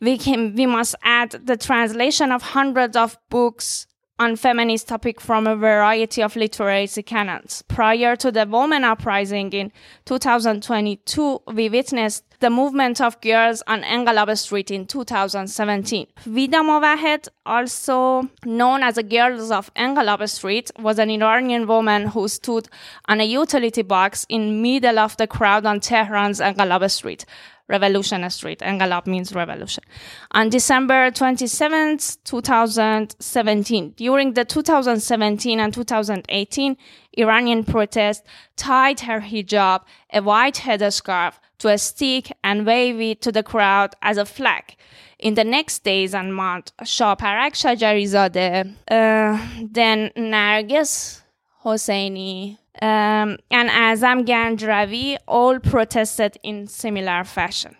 we can, we must add the translation of hundreds of books on feminist topic from a variety of literacy canons. Prior to the woman uprising in 2022, we witnessed the movement of girls on Enghelab Street in 2017. Vida Movahed, also known as the Girls of Enghelab Street, was an Iranian woman who stood on a utility box in middle of the crowd on Tehran's Enghelab Street. Revolution Street. Enghelab means revolution. On December 27th, 2017, during the 2017 and 2018 Iranian protest, tied her hijab, a white headscarf, to a stick and waved it to the crowd as a flag. In the next days and months, Shaparak Shajarizadeh, uh, then Narges Hosseini, um, and Azam Jangravi all protested in similar fashion.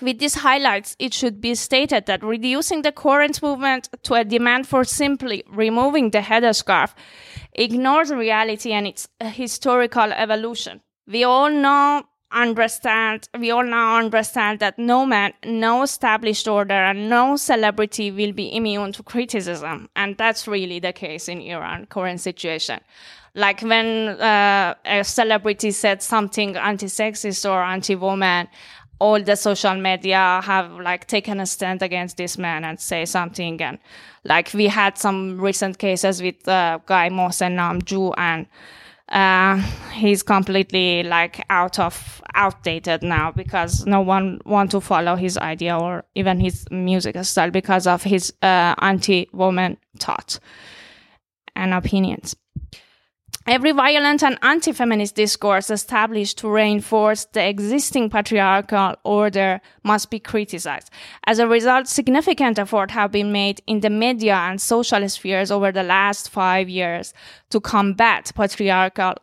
With these highlights, it should be stated that reducing the current movement to a demand for simply removing the headscarf ignores reality and its historical evolution. We all know, understand, we all now understand that no man, no established order, and no celebrity will be immune to criticism. And that's really the case in Iran current situation. Like when uh, a celebrity said something anti-sexist or anti-woman, all the social media have like taken a stand against this man and say something. And like we had some recent cases with uh, guy Mohsen Namjoo and uh, he's completely like out of outdated now because no one want to follow his idea or even his music style because of his uh, anti-woman thought and opinions. Every violent and anti-feminist discourse established to reinforce the existing patriarchal order must be criticized. As a result, significant efforts have been made in the media and social spheres over the last five years to combat patriarchal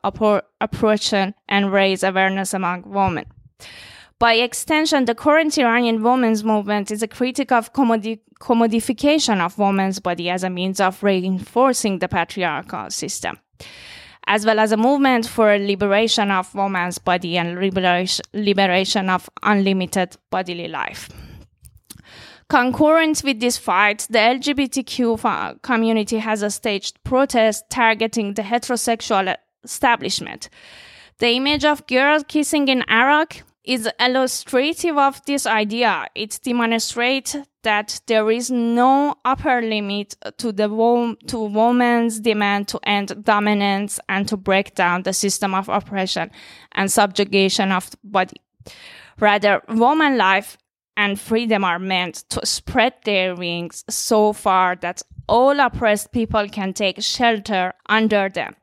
oppression and raise awareness among women. By extension, the current Iranian women's movement is a critic of commodi- commodification of women's body as a means of reinforcing the patriarchal system as well as a movement for liberation of woman's body and liberation, of unlimited bodily life. Concurrent with this fight, the LGBTQ community has a staged protest targeting the heterosexual establishment. The image of girls kissing in Iraq is illustrative of this idea. It demonstrates that there is no upper limit to the wo- to woman's demand to end dominance and to break down the system of oppression and subjugation of the body. Rather, woman life and freedom are meant to spread their wings so far that all oppressed people can take shelter under them.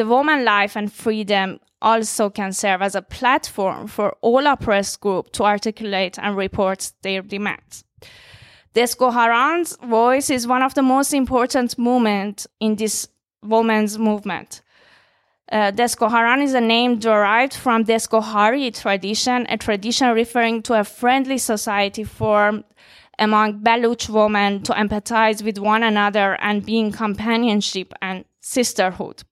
The woman life and freedom also can serve as a platform for all oppressed groups to articulate and report their demands. Desko Haran's voice is one of the most important movements in this women's movement. Uh, Desko Haran is a name derived from Desko Hari tradition, a tradition referring to a friendly society formed among Baluch women to empathize with one another and be in companionship and sisterhood.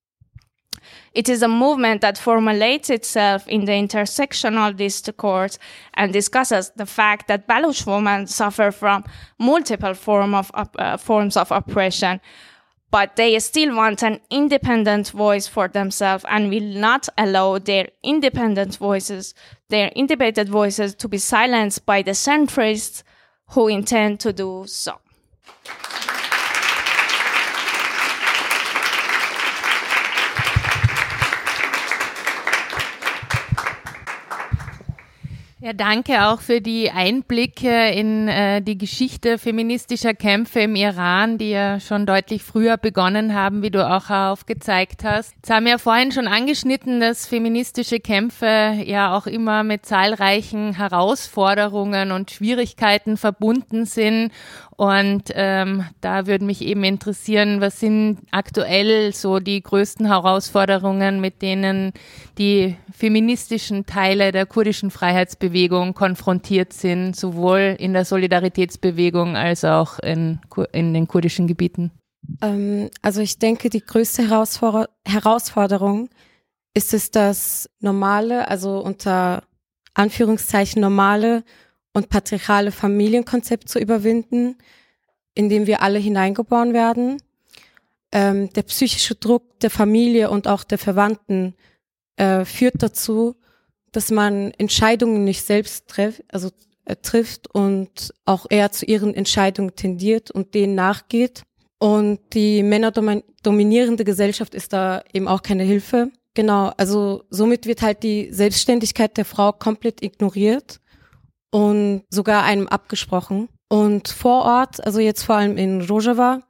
It is a movement that formulates itself in the intersectional discourse and discusses the fact that Baluch women suffer from multiple form of, uh, forms of oppression, but they still want an independent voice for themselves and will not allow their independent voices, their independent voices to be silenced by the centrists who intend to do so. Ja, danke auch für die Einblicke in äh, die Geschichte feministischer Kämpfe im Iran, die ja schon deutlich früher begonnen haben, wie du auch aufgezeigt hast. Jetzt haben wir ja vorhin schon angeschnitten, dass feministische Kämpfe ja auch immer mit zahlreichen Herausforderungen und Schwierigkeiten verbunden sind Und ähm, da würde mich eben interessieren, was sind aktuell so die größten Herausforderungen, mit denen die feministischen Teile der kurdischen Freiheitsbewegung konfrontiert sind, sowohl in der Solidaritätsbewegung als auch in, in den kurdischen Gebieten? Ähm, also ich denke, die größte Herausfor Herausforderung ist es, das normale, also unter Anführungszeichen normale und patriarchale Familienkonzept zu überwinden, in dem wir alle hineingeboren werden. Ähm, der psychische Druck der Familie und auch der Verwandten äh, führt dazu, dass man Entscheidungen nicht selbst treff, also, äh, trifft und auch eher zu ihren Entscheidungen tendiert und denen nachgeht. Und die männerdominierende Gesellschaft ist da eben auch keine Hilfe. Genau, also somit wird halt die Selbstständigkeit der Frau komplett ignoriert und sogar einem abgesprochen. Und vor Ort, also jetzt vor allem in Rojava,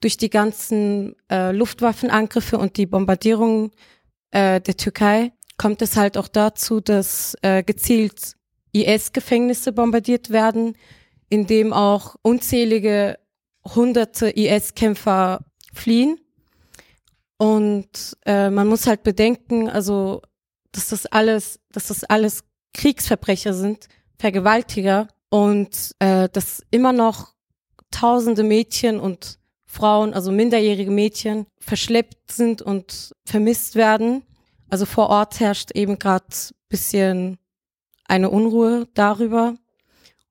durch die ganzen äh, Luftwaffenangriffe und die Bombardierungen äh, der Türkei, kommt es halt auch dazu, dass äh, gezielt IS-Gefängnisse bombardiert werden, in dem auch unzählige hunderte IS-Kämpfer fliehen. Und äh, man muss halt bedenken, also dass das alles, dass das alles Kriegsverbrecher sind, Vergewaltiger und äh, dass immer noch tausende Mädchen und Frauen, also minderjährige Mädchen, verschleppt sind und vermisst werden. Also vor Ort herrscht eben gerade bisschen eine Unruhe darüber.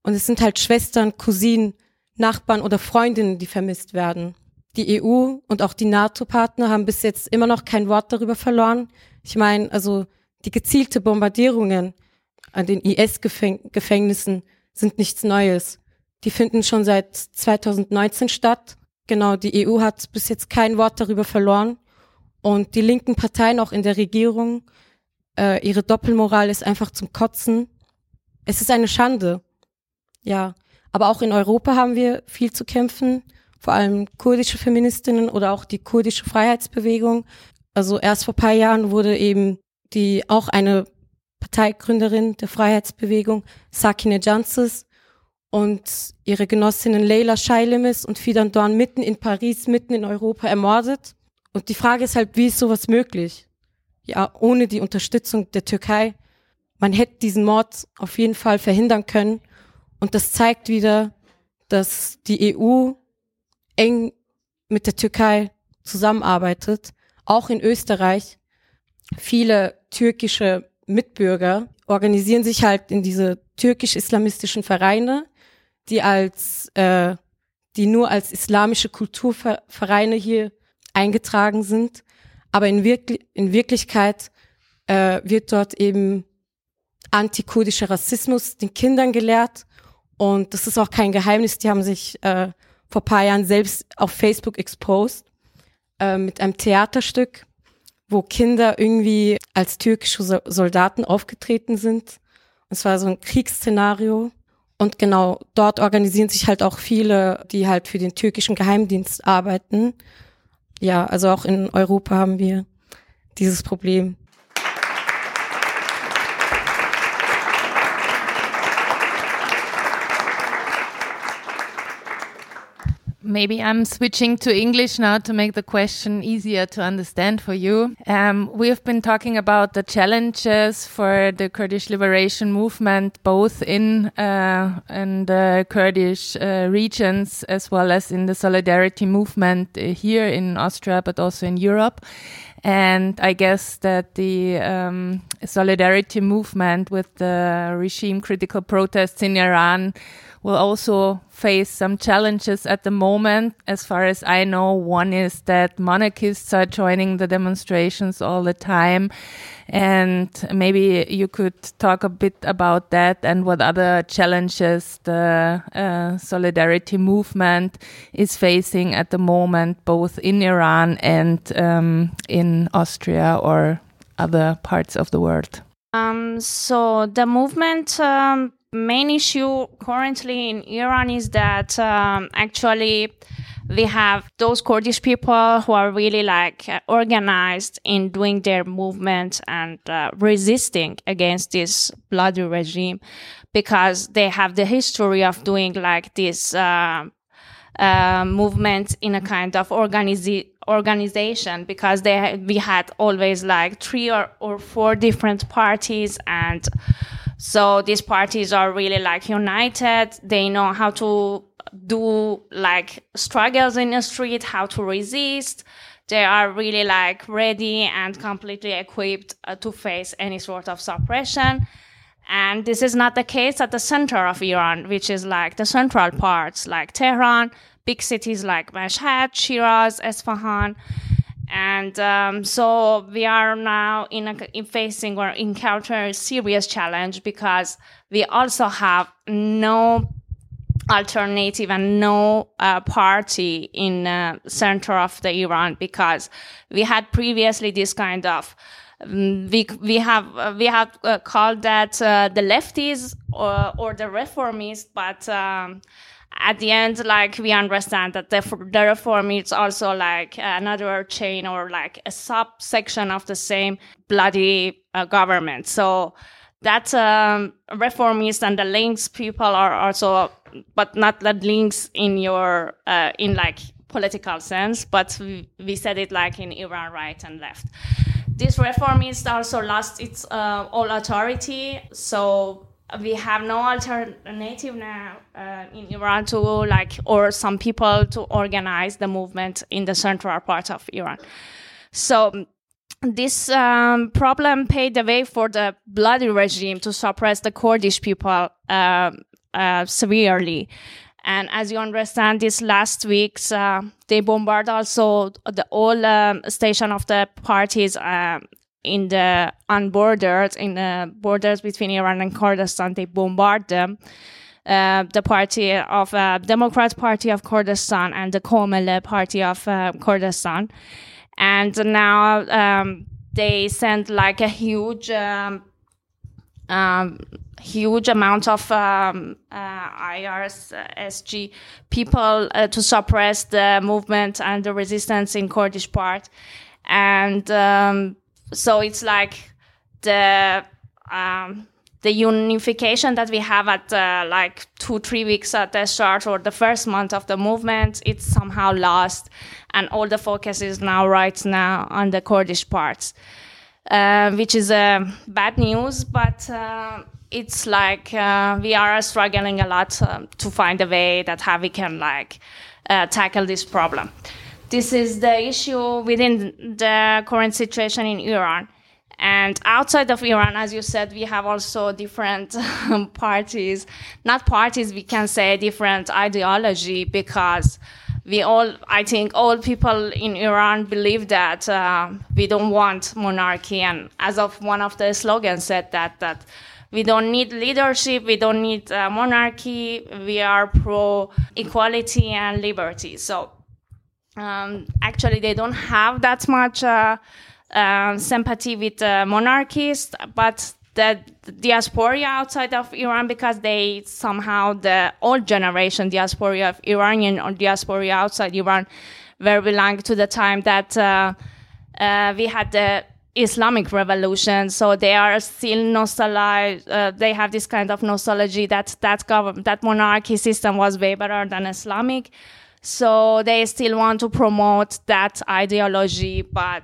Und es sind halt Schwestern, Cousinen, Nachbarn oder Freundinnen, die vermisst werden. Die EU und auch die NATO-Partner haben bis jetzt immer noch kein Wort darüber verloren. Ich meine, also die gezielte Bombardierungen an den IS-Gefängnissen sind nichts Neues. Die finden schon seit 2019 statt. Genau, die EU hat bis jetzt kein Wort darüber verloren. Und die linken Parteien auch in der Regierung, äh, ihre Doppelmoral ist einfach zum Kotzen. Es ist eine Schande. Ja, aber auch in Europa haben wir viel zu kämpfen, vor allem kurdische Feministinnen oder auch die kurdische Freiheitsbewegung. Also erst vor paar Jahren wurde eben die auch eine Parteigründerin der Freiheitsbewegung, Sakine Jansis, und ihre Genossinnen Leila Scheilemis und Fidan Dorn mitten in Paris, mitten in Europa ermordet. Und die Frage ist halt, wie ist sowas möglich? Ja, ohne die Unterstützung der Türkei. Man hätte diesen Mord auf jeden Fall verhindern können. Und das zeigt wieder, dass die EU eng mit der Türkei zusammenarbeitet. Auch in Österreich. Viele türkische Mitbürger organisieren sich halt in diese türkisch-islamistischen Vereine, die als, äh, die nur als islamische Kulturvereine hier eingetragen sind. Aber in, Wirk in Wirklichkeit äh, wird dort eben antikurdischer Rassismus den Kindern gelehrt. Und das ist auch kein Geheimnis. Die haben sich äh, vor paar Jahren selbst auf Facebook exposed äh, mit einem Theaterstück, wo Kinder irgendwie als türkische Soldaten aufgetreten sind. Es war so ein Kriegsszenario. Und genau dort organisieren sich halt auch viele, die halt für den türkischen Geheimdienst arbeiten. Ja, also auch in Europa haben wir dieses Problem. Maybe I'm switching to English now to make the question easier to understand for you. Um, we have been talking about the challenges for the Kurdish liberation movement, both in uh, in the Kurdish uh, regions as well as in the solidarity movement uh, here in Austria, but also in Europe. And I guess that the um, solidarity movement with the regime critical protests in Iran will also face some challenges at the moment. As far as I know, one is that monarchists are joining the demonstrations all the time. And maybe you could talk a bit about that and what other challenges the uh, solidarity movement is facing at the moment, both in Iran and um, in Austria or other parts of the world. Um, so the movement um, main issue currently in Iran is that um, actually we have those Kurdish people who are really like organized in doing their movement and uh, resisting against this bloody regime because they have the history of doing like this uh, uh, movement in a kind of organization because they we had always like three or, or four different parties and so these parties are really like united. They know how to do like struggles in the street how to resist. They are really like ready and completely equipped uh, to face any sort of suppression. And this is not the case at the center of Iran, which is like the central parts, like Tehran, big cities like Mashhad, Shiraz, Esfahan. And um, so we are now in, a, in facing or encountering a serious challenge because we also have no alternative and no uh, party in uh, center of the Iran because we had previously this kind of um, we we have uh, we have uh, called that uh, the lefties or, or the reformists, but um, at the end, like we understand that the, the reform is also like another chain or like a subsection of the same bloody uh, government. So that um, reformists and the links people are also, but not the links in your uh, in like political sense, but we, we said it like in Iran, right and left this reformist also lost its uh, all authority. So we have no alternative now uh, in Iran to like, or some people to organize the movement in the central part of Iran. So this um, problem paved the way for the bloody regime to suppress the Kurdish people uh, uh, severely. And as you understand, this last weeks uh, they bombarded also the all um, station of the parties uh, in the on borders in the borders between Iran and Kurdistan. They bombard them. Uh, the party of uh, Democrat Party of Kurdistan and the Komele Party of uh, Kurdistan, and now um, they send like a huge um, um, huge amount of um, uh, IRGC people uh, to suppress the movement and the resistance in Kurdish part. And um, so it's like the um, the unification that we have at uh, like two three weeks at the start or the first month of the movement it's somehow lost and all the focus is now right now on the kurdish parts uh, which is uh, bad news but uh, it's like uh, we are struggling a lot uh, to find a way that how we can like uh, tackle this problem. This is the issue within the current situation in Iran. And outside of Iran, as you said, we have also different <laughs> parties, not parties, we can say different ideology because we all, I think all people in Iran believe that uh, we don't want monarchy. And as of one of the slogans said that, that we don't need leadership. We don't need uh, monarchy. We are pro equality and liberty. So um, actually, they don't have that much uh, uh, sympathy with uh, monarchists, but the diaspora outside of Iran, because they somehow the old generation diaspora of Iranian or diaspora outside Iran, were belong to the time that uh, uh, we had the Islamic revolution. So they are still nostalgic. Uh, they have this kind of nostalgia that that government, that monarchy system was way better than Islamic. So they still want to promote that ideology, but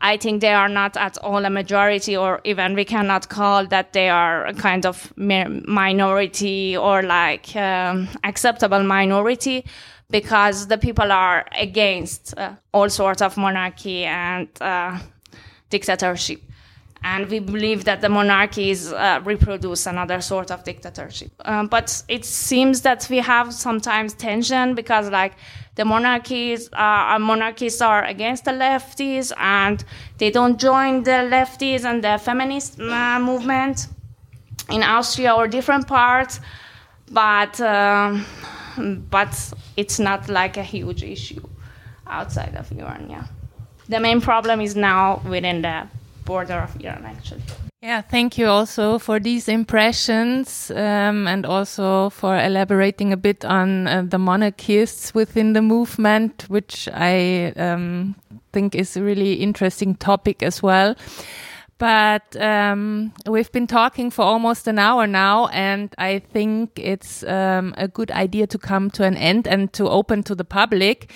I think they are not at all a majority, or even we cannot call that they are a kind of minority or like um, acceptable minority because the people are against uh, all sorts of monarchy and uh, dictatorship. And we believe that the monarchies uh, reproduce another sort of dictatorship. Um, but it seems that we have sometimes tension because, like, the monarchies, uh, monarchies are against the lefties and they don't join the lefties and the feminist uh, movement in Austria or different parts. But um, but it's not like a huge issue outside of Iran. Yeah the main problem is now within the border of Iran, actually. Yeah, thank you also for these impressions um, and also for elaborating a bit on uh, the monarchists within the movement, which I um, think is a really interesting topic as well. but um, we've been talking for almost an hour now, and I think it's um, a good idea to come to an end and to open to the public.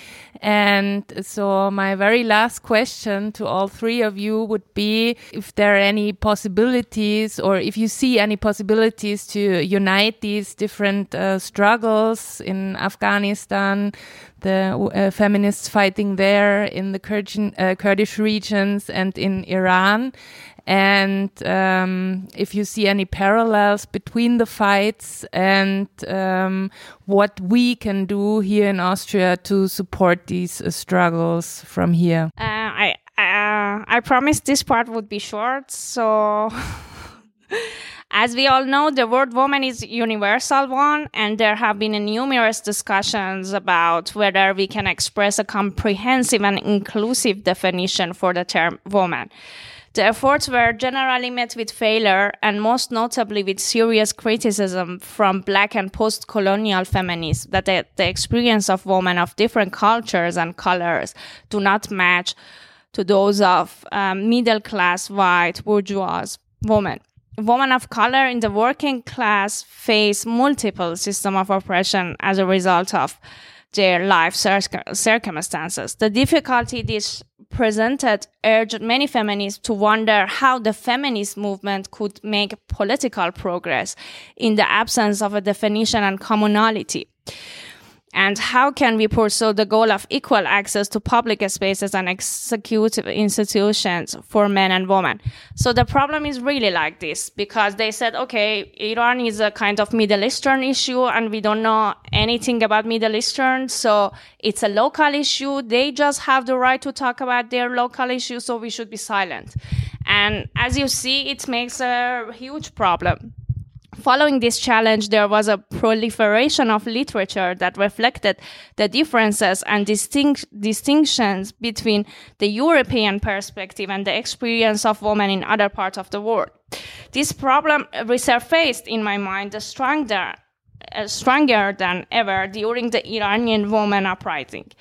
And so, my very last question to all three of you would be if there are any possibilities, or if you see any possibilities to unite these different uh, struggles in Afghanistan, the uh, feminists fighting there in the Kurdish, uh, Kurdish regions and in Iran and um, if you see any parallels between the fights and um, what we can do here in Austria to support these uh, struggles from here. Uh, I uh, I promised this part would be short, so. <laughs> As we all know, the word woman is a universal one, and there have been numerous discussions about whether we can express a comprehensive and inclusive definition for the term woman. The efforts were generally met with failure and most notably with serious criticism from black and post-colonial feminists that the, the experience of women of different cultures and colors do not match to those of um, middle-class white bourgeois women. Women of color in the working class face multiple systems of oppression as a result of their life circumstances. The difficulty this presented urged many feminists to wonder how the feminist movement could make political progress in the absence of a definition and commonality. And how can we pursue the goal of equal access to public spaces and executive institutions for men and women? So the problem is really like this because they said, okay, Iran is a kind of Middle Eastern issue and we don't know anything about Middle Eastern. So it's a local issue. They just have the right to talk about their local issue. So we should be silent. And as you see, it makes a huge problem Following this challenge, there was a proliferation of literature that reflected the differences and distinct, distinctions between the European perspective and the experience of women in other parts of the world. This problem resurfaced in my mind stronger, uh, stronger than ever during the Iranian women uprising.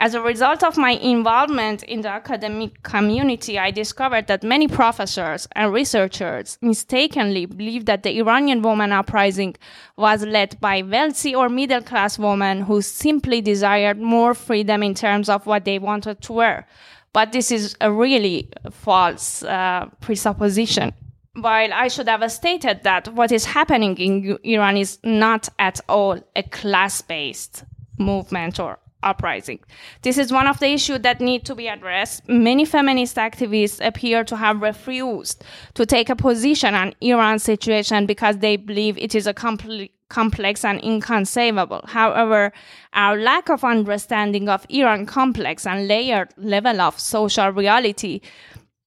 As a result of my involvement in the academic community, I discovered that many professors and researchers mistakenly believed that the Iranian woman uprising was led by wealthy or middle class women who simply desired more freedom in terms of what they wanted to wear. But this is a really false uh, presupposition while I should have stated that what is happening in Iran is not at all a class based movement or uprising. This is one of the issues that need to be addressed. Many feminist activists appear to have refused to take a position on Iran's situation because they believe it is a complete complex and inconceivable. However, our lack of understanding of Iran complex and layered level of social reality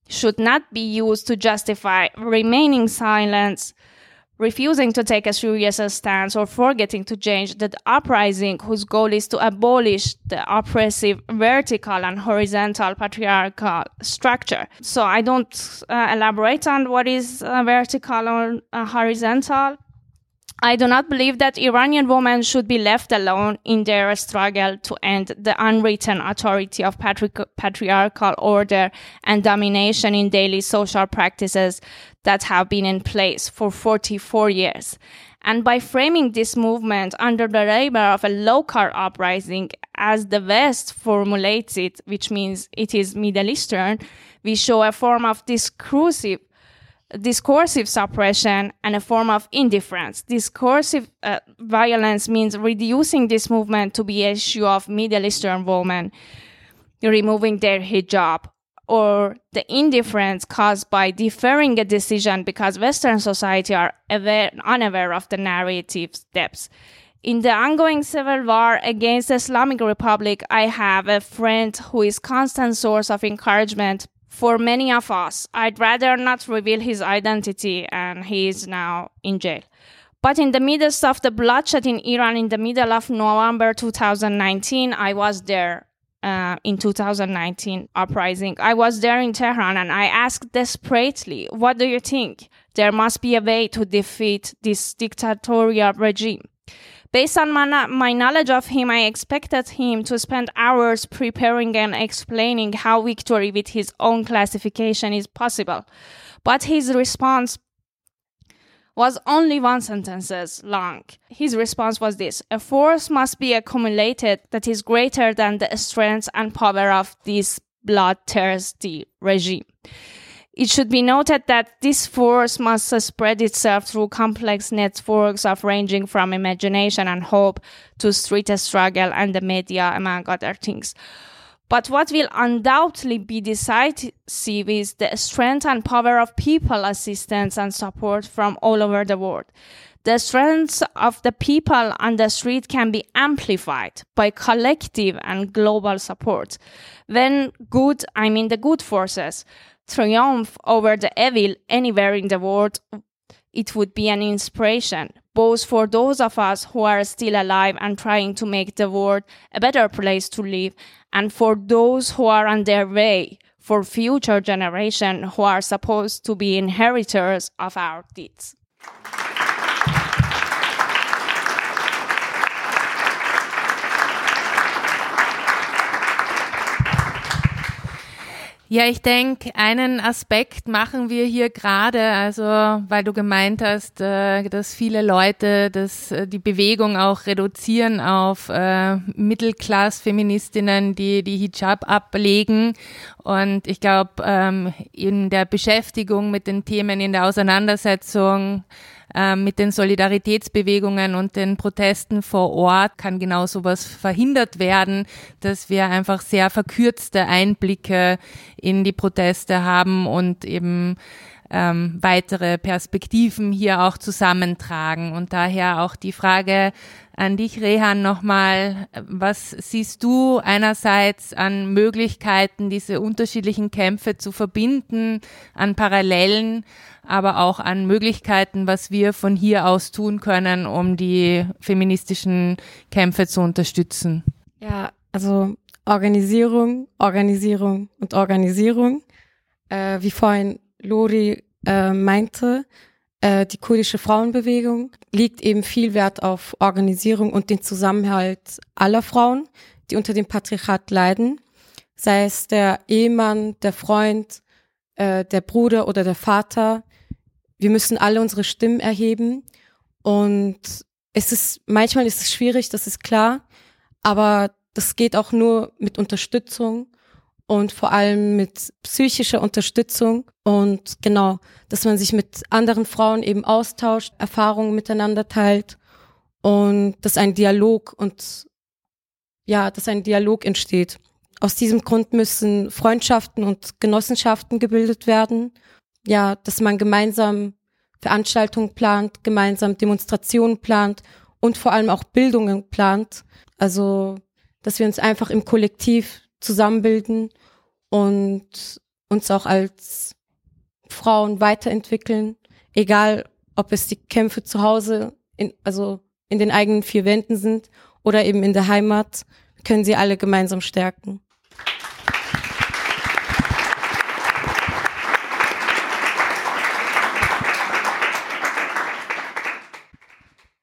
should not be used to justify remaining silence refusing to take a serious stance or forgetting to change the uprising whose goal is to abolish the oppressive vertical and horizontal patriarchal structure. So I don't uh, elaborate on what is uh, vertical or uh, horizontal. I do not believe that Iranian women should be left alone in their struggle to end the unwritten authority of patri- patriarchal order and domination in daily social practices that have been in place for 44 years. And by framing this movement under the label of a local uprising, as the West formulates it, which means it is Middle Eastern, we show a form of discursive discursive suppression and a form of indifference. Discursive uh, violence means reducing this movement to be a issue of Middle Eastern women removing their hijab or the indifference caused by deferring a decision because Western society are aware, unaware of the narrative depths. In the ongoing civil war against the Islamic Republic, I have a friend who is constant source of encouragement for many of us, I'd rather not reveal his identity, and he is now in jail. But in the midst of the bloodshed in Iran in the middle of November 2019, I was there uh, in 2019 uprising. I was there in Tehran and I asked desperately, what do you think? There must be a way to defeat this dictatorial regime. Based on my, my knowledge of him, I expected him to spend hours preparing and explaining how victory with his own classification is possible. But his response was only one sentence long. His response was this A force must be accumulated that is greater than the strength and power of this bloodthirsty regime. It should be noted that this force must spread itself through complex networks of ranging from imagination and hope to street struggle and the media, among other things. But what will undoubtedly be decisive is the strength and power of people assistance and support from all over the world. The strength of the people on the street can be amplified by collective and global support. When good, I mean the good forces, triumph over the evil anywhere in the world, it would be an inspiration, both for those of us who are still alive and trying to make the world a better place to live, and for those who are on their way, for future generations who are supposed to be inheritors of our deeds. Ja, ich denke, einen Aspekt machen wir hier gerade, also weil du gemeint hast, äh, dass viele Leute das, äh, die Bewegung auch reduzieren auf äh, Mittelklass-Feministinnen, die die Hijab ablegen. Und ich glaube, ähm, in der Beschäftigung mit den Themen, in der Auseinandersetzung mit den Solidaritätsbewegungen und den Protesten vor Ort kann genau sowas verhindert werden, dass wir einfach sehr verkürzte Einblicke in die Proteste haben und eben ähm, weitere Perspektiven hier auch zusammentragen. Und daher auch die Frage an dich, Rehan, nochmal, was siehst du einerseits an Möglichkeiten, diese unterschiedlichen Kämpfe zu verbinden, an Parallelen, aber auch an Möglichkeiten, was wir von hier aus tun können, um die feministischen Kämpfe zu unterstützen? Ja, also Organisierung, Organisierung und Organisierung. Äh, wie vorhin Lori äh, meinte, äh, die kurdische Frauenbewegung liegt eben viel Wert auf Organisierung und den Zusammenhalt aller Frauen, die unter dem Patriarchat leiden, sei es der Ehemann, der Freund, äh, der Bruder oder der Vater. Wir müssen alle unsere Stimmen erheben. Und es ist manchmal ist es schwierig, das ist klar, aber das geht auch nur mit Unterstützung und vor allem mit psychischer Unterstützung und genau, dass man sich mit anderen Frauen eben austauscht, Erfahrungen miteinander teilt und dass ein Dialog und ja, dass ein Dialog entsteht. Aus diesem Grund müssen Freundschaften und Genossenschaften gebildet werden. Ja, dass man gemeinsam Veranstaltungen plant, gemeinsam Demonstrationen plant und vor allem auch Bildungen plant. Also, dass wir uns einfach im Kollektiv zusammenbilden und uns auch als Frauen weiterentwickeln, egal ob es die Kämpfe zu Hause, in, also in den eigenen vier Wänden sind oder eben in der Heimat, können sie alle gemeinsam stärken.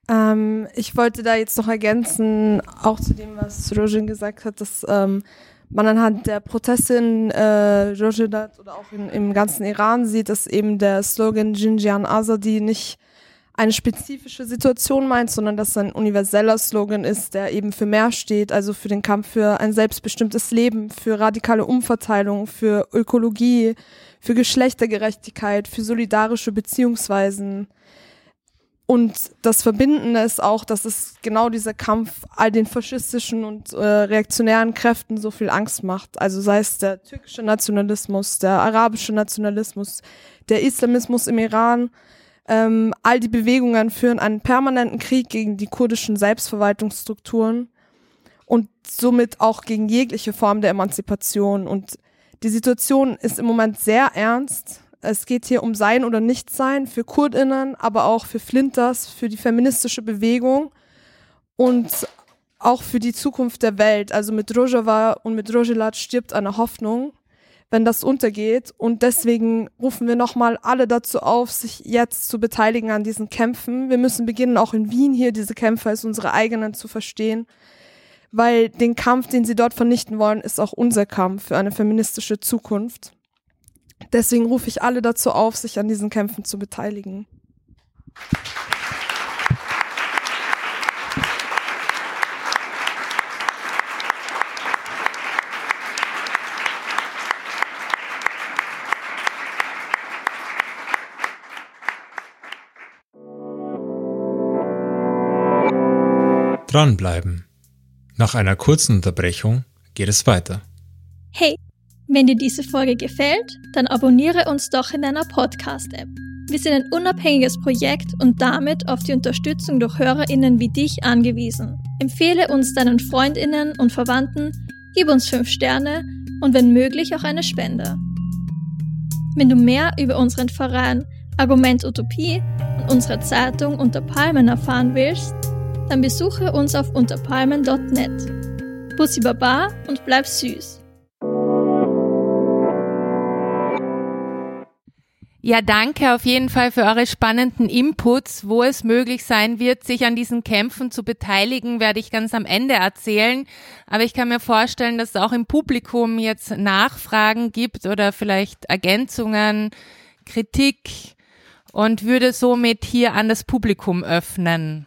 Ähm, ich wollte da jetzt noch ergänzen, auch zu dem, was Rojin gesagt hat, dass ähm, man anhand der Proteste in äh, Rojhedat oder auch in, im ganzen Iran sieht, dass eben der Slogan Jinjian Azadi nicht eine spezifische Situation meint, sondern dass es ein universeller Slogan ist, der eben für mehr steht, also für den Kampf für ein selbstbestimmtes Leben, für radikale Umverteilung, für Ökologie, für Geschlechtergerechtigkeit, für solidarische Beziehungsweisen, und das Verbindende ist auch, dass es genau dieser Kampf all den faschistischen und äh, reaktionären Kräften so viel Angst macht. Also sei es der türkische Nationalismus, der arabische Nationalismus, der Islamismus im Iran. Ähm, all die Bewegungen führen einen permanenten Krieg gegen die kurdischen Selbstverwaltungsstrukturen und somit auch gegen jegliche Form der Emanzipation. Und die Situation ist im Moment sehr ernst. Es geht hier um Sein oder Nichtsein für Kurdinnen, aber auch für Flinters, für die feministische Bewegung und auch für die Zukunft der Welt. Also mit Rojava und mit Rojelat stirbt eine Hoffnung, wenn das untergeht. Und deswegen rufen wir nochmal alle dazu auf, sich jetzt zu beteiligen an diesen Kämpfen. Wir müssen beginnen, auch in Wien hier diese Kämpfe als unsere eigenen zu verstehen. Weil den Kampf, den sie dort vernichten wollen, ist auch unser Kampf für eine feministische Zukunft. Deswegen rufe ich alle dazu auf, sich an diesen Kämpfen zu beteiligen. Dranbleiben. Nach einer kurzen Unterbrechung geht es weiter. Hey, wenn dir diese Folge gefällt, dann abonniere uns doch in deiner Podcast-App. Wir sind ein unabhängiges Projekt und damit auf die Unterstützung durch HörerInnen wie dich angewiesen. Empfehle uns deinen FreundInnen und Verwandten, gib uns 5 Sterne und wenn möglich auch eine Spende. Wenn du mehr über unseren Verein Argument Utopie und unsere Zeitung Unter Palmen erfahren willst, dann besuche uns auf unterpalmen.net. Bussi Baba und bleib süß. Ja, danke auf jeden Fall für eure spannenden Inputs. Wo es möglich sein wird, sich an diesen Kämpfen zu beteiligen, werde ich ganz am Ende erzählen. Aber ich kann mir vorstellen, dass es auch im Publikum jetzt Nachfragen gibt oder vielleicht Ergänzungen, Kritik und würde somit hier an das Publikum öffnen.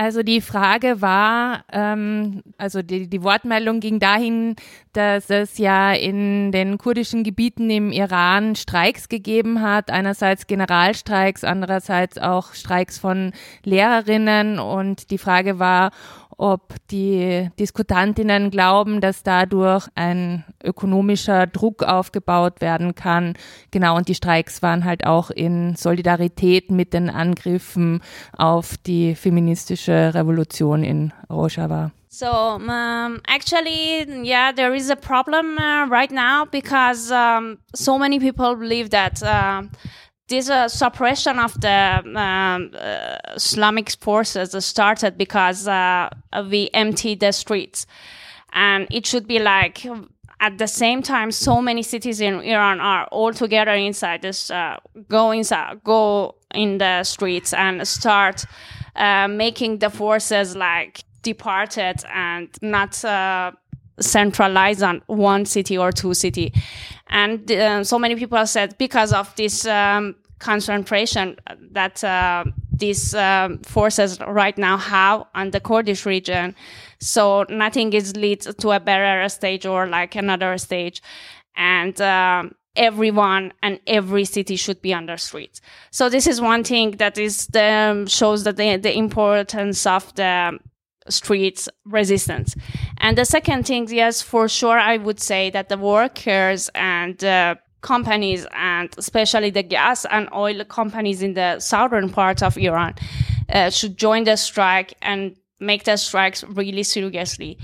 Also die Frage war, ähm, also die, die Wortmeldung ging dahin, dass es ja in den kurdischen Gebieten im Iran Streiks gegeben hat, einerseits Generalstreiks, andererseits auch Streiks von Lehrerinnen. Und die Frage war, ob die Diskutantinnen glauben, dass dadurch ein ökonomischer Druck aufgebaut werden kann. Genau, und die Streiks waren halt auch in Solidarität mit den Angriffen auf die feministische Revolution in Rojava. So um, actually, yeah, there is a problem uh, right now because um, so many people believe that uh, this uh, suppression of the um, uh, Islamic forces started because uh, we emptied the streets, and it should be like at the same time. So many cities in Iran are all together inside this. Uh, go inside, go in the streets, and start uh, making the forces like departed and not uh, centralized on one city or two city and uh, so many people said because of this um, concentration that uh, these um, forces right now have on the Kurdish region. So nothing is leads to a better stage or like another stage. And, um, everyone and every city should be on the streets. So this is one thing that is the, um, shows that the, the importance of the streets resistance. And the second thing, yes, for sure, I would say that the workers and uh, companies and especially the gas and oil companies in the southern part of Iran uh, should join the strike and make the strikes really seriously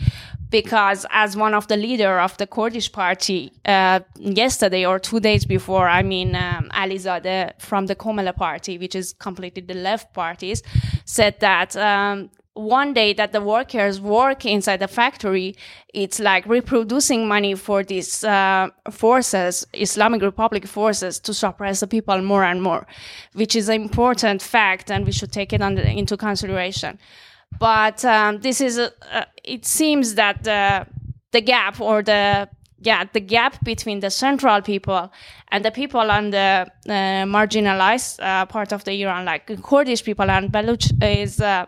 because as one of the leader of the Kurdish party uh, yesterday or two days before, I mean um, Alizadeh from the Komala party, which is completely the left parties, said that um, one day that the workers work inside the factory, it's like reproducing money for these uh, forces, Islamic Republic forces, to suppress the people more and more, which is an important fact, and we should take it under, into consideration. But um, this is, a, uh, it seems that the the gap or the yeah the gap between the central people and the people on the uh, marginalized uh, part of the Iran, like Kurdish people and Baluch, is uh,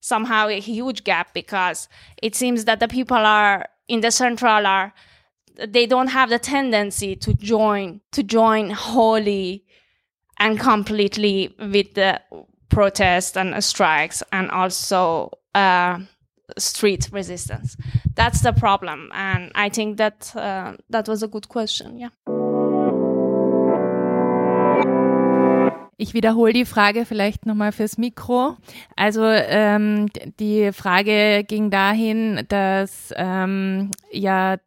somehow a huge gap because it seems that the people are in the central are they don't have the tendency to join to join wholly and completely with the protests and strikes and also uh, street resistance. That's the problem, and I think that uh, that was a good question. Yeah. Ich wiederhole die Frage vielleicht nochmal fürs Mikro. Also ähm, die Frage ging dahin, dass ähm, ja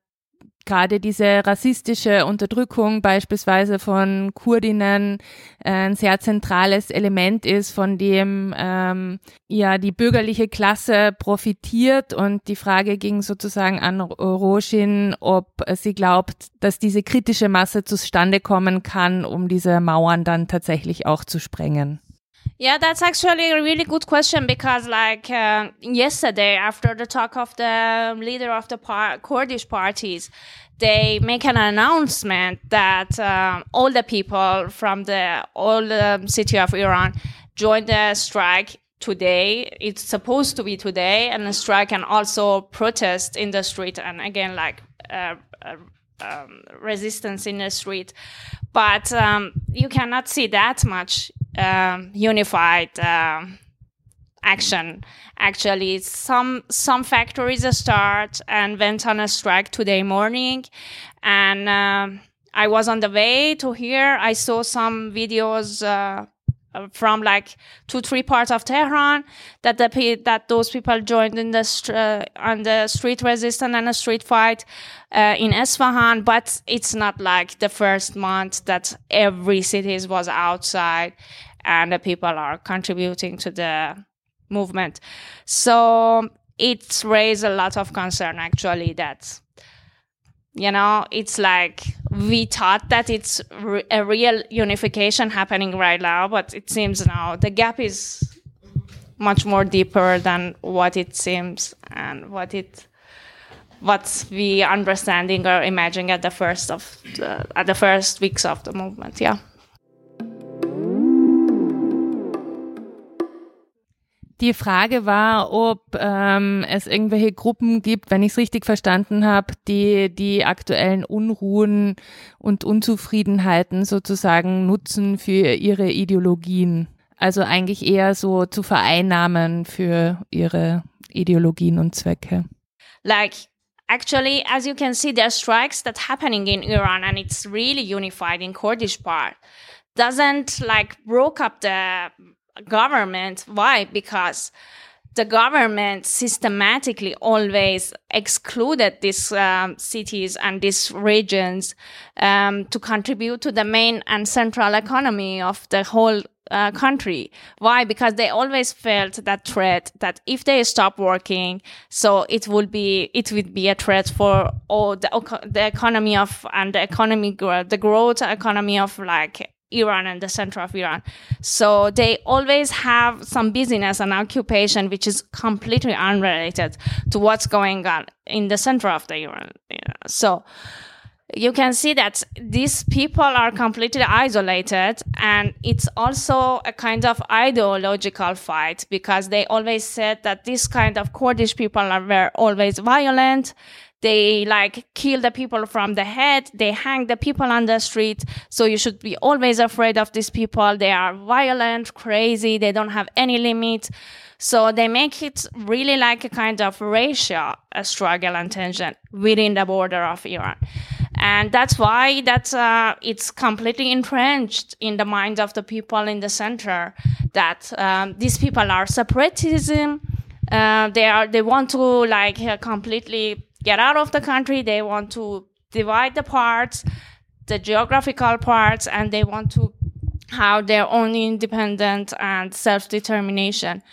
gerade diese rassistische Unterdrückung beispielsweise von Kurdinnen äh, ein sehr zentrales Element ist, von dem ähm, ja die bürgerliche Klasse profitiert. Und die Frage ging sozusagen an Roshin, ob sie glaubt, dass diese kritische Masse zustande kommen kann, um diese Mauern dann tatsächlich auch zu sprengen. Yeah, that's actually a really good question because, like uh, yesterday, after the talk of the leader of the par- Kurdish parties, they make an announcement that um, all the people from the all the city of Iran join the strike today. It's supposed to be today, and the strike and also protest in the street, and again, like. Uh, uh, um, resistance in the street, but um, you cannot see that much um, unified um, action. Actually, some some factories start and went on a strike today morning, and um, I was on the way to here. I saw some videos. Uh, from like two three parts of Tehran that the that those people joined in the uh, on the street resistance and a street fight uh, in Esfahan but it's not like the first month that every city was outside and the people are contributing to the movement. So it's raised a lot of concern actually that you know it's like we thought that it's re- a real unification happening right now but it seems now the gap is much more deeper than what it seems and what it what we understanding or imagining at the first of the, at the first weeks of the movement yeah Die Frage war, ob ähm, es irgendwelche Gruppen gibt, wenn ich es richtig verstanden habe, die die aktuellen Unruhen und Unzufriedenheiten sozusagen nutzen für ihre Ideologien. Also eigentlich eher so zu vereinnahmen für ihre Ideologien und Zwecke. Like actually, as you can see, there are strikes that happening in Iran, and it's really unified in Kurdish part. Doesn't like broke up the government. Why? Because the government systematically always excluded these um, cities and these regions um, to contribute to the main and central economy of the whole uh, country. Why? Because they always felt that threat that if they stop working, so it would be it would be a threat for all the the economy of and the economy the growth economy of like Iran and the center of Iran. So they always have some business and occupation which is completely unrelated to what's going on in the center of the Iran. So you can see that these people are completely isolated and it's also a kind of ideological fight because they always said that this kind of Kurdish people are very always violent they like kill the people from the head. They hang the people on the street. So you should be always afraid of these people. They are violent, crazy. They don't have any limit. So they make it really like a kind of racial uh, struggle and tension within the border of Iran. And that's why that uh, it's completely entrenched in the mind of the people in the center that um, these people are separatism. Uh, they are they want to like uh, completely get out of the country. They want to divide the parts, the geographical parts, and they want to have their own independent and self determination.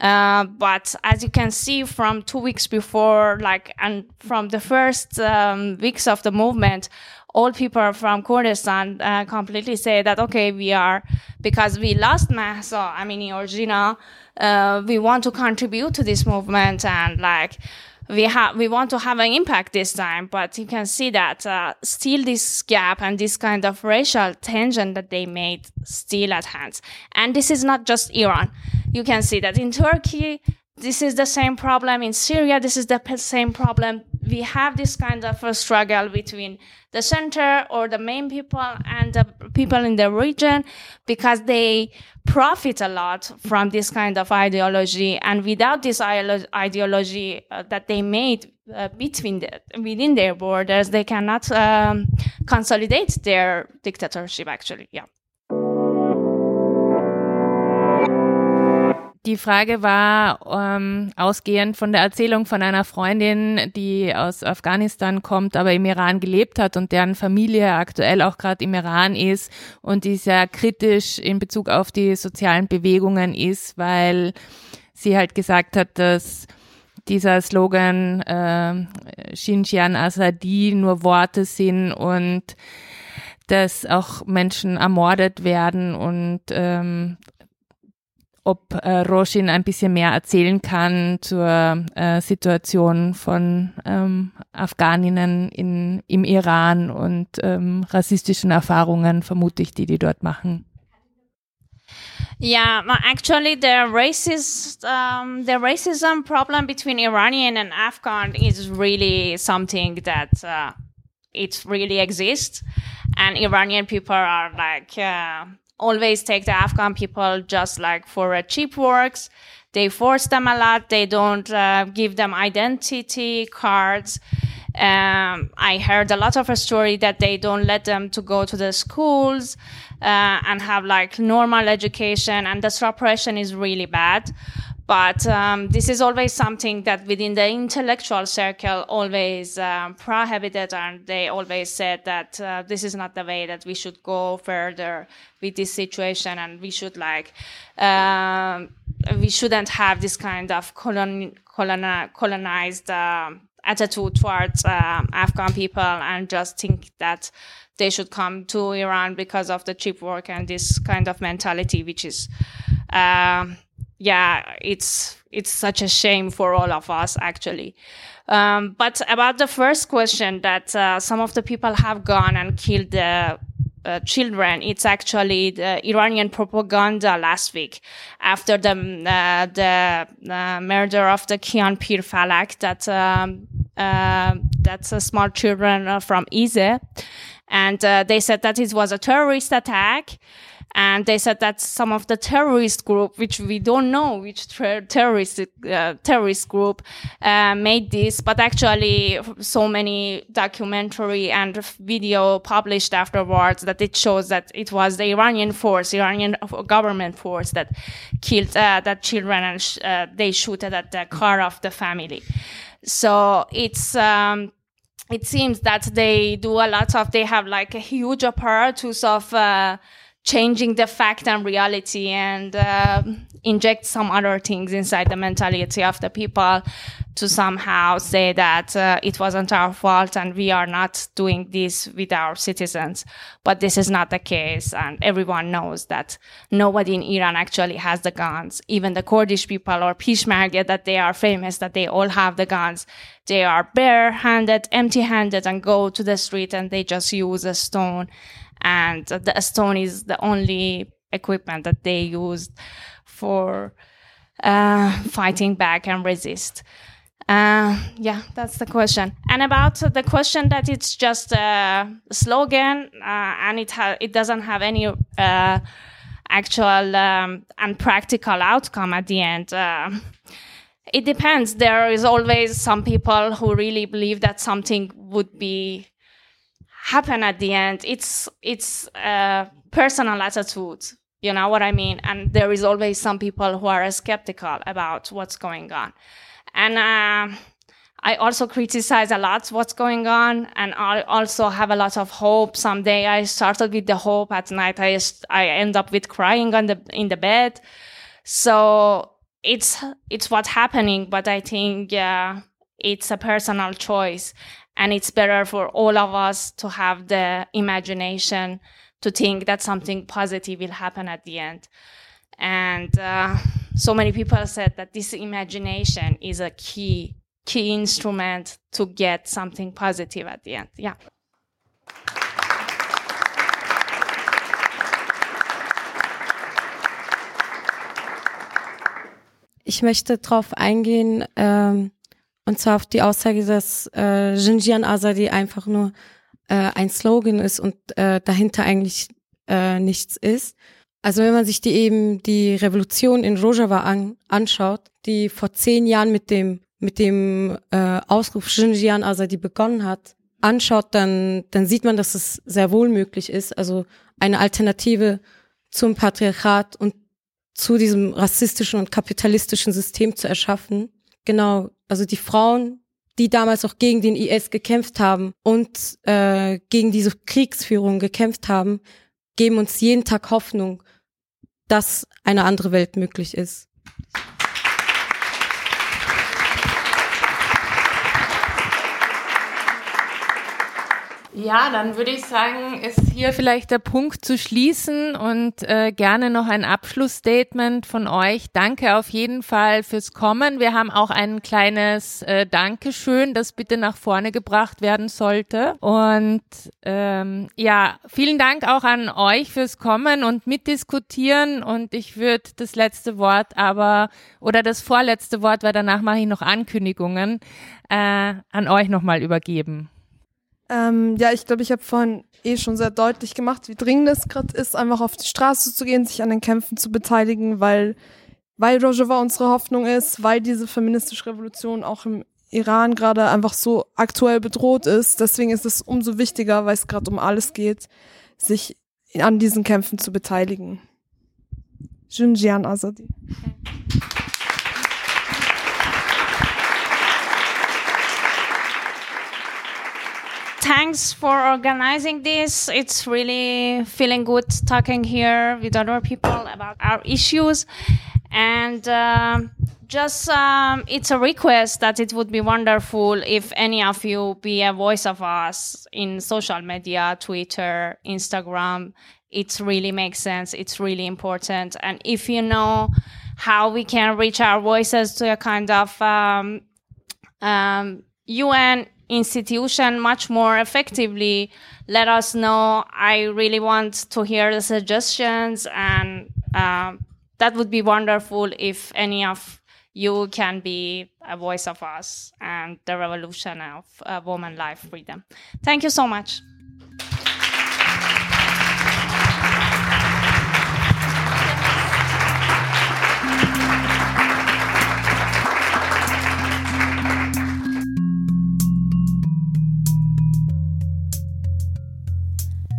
Uh, but as you can see from two weeks before, like, and from the first um, weeks of the movement, all people from Kurdistan uh, completely say that, okay, we are, because we lost Mahsa I mean, Jina, uh, we want to contribute to this movement and like, we have we want to have an impact this time but you can see that uh, still this gap and this kind of racial tension that they made still at hand. And this is not just iran. You can see that in turkey this is the same problem. In syria this is the same problem we have this kind of a struggle between the center or the main people and the people in the region because they profit a lot from this kind of ideology and without this ideology uh, that they made uh, between the, within their borders they cannot um, consolidate their dictatorship actually yeah Die Frage war ähm, ausgehend von der Erzählung von einer Freundin, die aus Afghanistan kommt, aber im Iran gelebt hat und deren Familie aktuell auch gerade im Iran ist und die sehr kritisch in Bezug auf die sozialen Bewegungen ist, weil sie halt gesagt hat, dass dieser Slogan äh, Xinjiang Azadi nur Worte sind und dass auch Menschen ermordet werden und ähm, ob äh, Roshin ein bisschen mehr erzählen kann zur äh, Situation von ähm, Afghaninnen in, im Iran und ähm, rassistischen Erfahrungen, vermute ich, die die dort machen. Yeah, actually, the racist, um, the racism problem between Iranian and Afghan is really something that uh, it really exists, and Iranian people are like uh, always take the Afghan people just like for uh, cheap works. They force them a lot. They don't uh, give them identity cards. Um, I heard a lot of a story that they don't let them to go to the schools uh, and have like normal education, and the suppression is really bad. But um, this is always something that within the intellectual circle always um, prohibited, and they always said that uh, this is not the way that we should go further with this situation, and we should like um, we shouldn't have this kind of colon, colon, colonized uh, attitude towards uh, Afghan people, and just think that they should come to Iran because of the cheap work and this kind of mentality, which is. Yeah, it's it's such a shame for all of us actually. Um, but about the first question that uh, some of the people have gone and killed the uh, children, it's actually the Iranian propaganda last week after the uh, the uh, murder of the Kian Pirfalak that um, uh, that's a small children uh, from Izeh, and they said that it was a terrorist attack and they said that some of the terrorist group, which we don't know which ter- terrorist uh, terrorist group uh, made this, but actually so many documentary and video published afterwards that it shows that it was the Iranian force, Iranian government force that killed uh, that children and sh- uh, they shot at the car of the family. So it's. Um, it seems that they do a lot of they have like a huge apparatus of uh, changing the fact and reality and uh, inject some other things inside the mentality of the people to somehow say that uh, it wasn't our fault and we are not doing this with our citizens. But this is not the case. And everyone knows that nobody in Iran actually has the guns. Even the Kurdish people or Peshmerga that they are famous, that they all have the guns. They are bare-handed, empty-handed and go to the street and they just use a stone and the stone is the only equipment that they used for uh, fighting back and resist. Uh, yeah, that's the question. And about the question that it's just a slogan uh, and it ha- it doesn't have any uh, actual um, and practical outcome at the end. Uh, it depends. There is always some people who really believe that something would be happen at the end it's it's a personal attitude you know what i mean? And there is always some people who are skeptical about what's going on. And uh, i also criticize a lot what's going on and i also have a lot of hope. Someday i started with the hope at night i i end up with crying on the in the bed. So it's it's what's happening but i think yeah it's a personal choice and it's better for all of us to have the imagination to think that something positive will happen at the end. And uh, so many people said that this imagination is a key key instrument to get something positive at the end. Yeah. Ich möchte darauf eingehen, ähm, Und zwar auf die Aussage, dass äh, Xinjiang Azadi einfach nur äh, ein Slogan ist und äh, dahinter eigentlich äh, nichts ist. Also wenn man sich die eben die Revolution in Rojava an, anschaut, die vor zehn Jahren mit dem mit dem äh, Ausruf Xinjiang Azadi begonnen hat, anschaut, dann dann sieht man, dass es sehr wohl möglich ist. Also eine Alternative zum Patriarchat und zu diesem rassistischen und kapitalistischen System zu erschaffen. Genau, also die Frauen, die damals auch gegen den IS gekämpft haben und äh, gegen diese Kriegsführung gekämpft haben, geben uns jeden Tag Hoffnung, dass eine andere Welt möglich ist. Ja, dann würde ich sagen, ist hier vielleicht der Punkt zu schließen und äh, gerne noch ein Abschlussstatement von euch. Danke auf jeden Fall fürs Kommen. Wir haben auch ein kleines äh, Dankeschön, das bitte nach vorne gebracht werden sollte. Und ähm, ja, vielen Dank auch an euch fürs Kommen und mitdiskutieren. Und ich würde das letzte Wort aber oder das vorletzte Wort, weil danach mache ich noch Ankündigungen, äh, an euch nochmal übergeben. Ähm, ja, ich glaube, ich habe vorhin eh schon sehr deutlich gemacht, wie dringend es gerade ist, einfach auf die Straße zu gehen, sich an den Kämpfen zu beteiligen, weil, weil Rojava unsere Hoffnung ist, weil diese feministische Revolution auch im Iran gerade einfach so aktuell bedroht ist. Deswegen ist es umso wichtiger, weil es gerade um alles geht, sich an diesen Kämpfen zu beteiligen. Junjian Azadi. Okay. Thanks for organizing this. It's really feeling good talking here with other people about our issues. And uh, just um, it's a request that it would be wonderful if any of you be a voice of us in social media, Twitter, Instagram. It really makes sense. It's really important. And if you know how we can reach our voices to a kind of um, um, UN institution much more effectively, let us know. I really want to hear the suggestions, and uh, that would be wonderful if any of you can be a voice of us and the revolution of uh, woman life freedom. Thank you so much.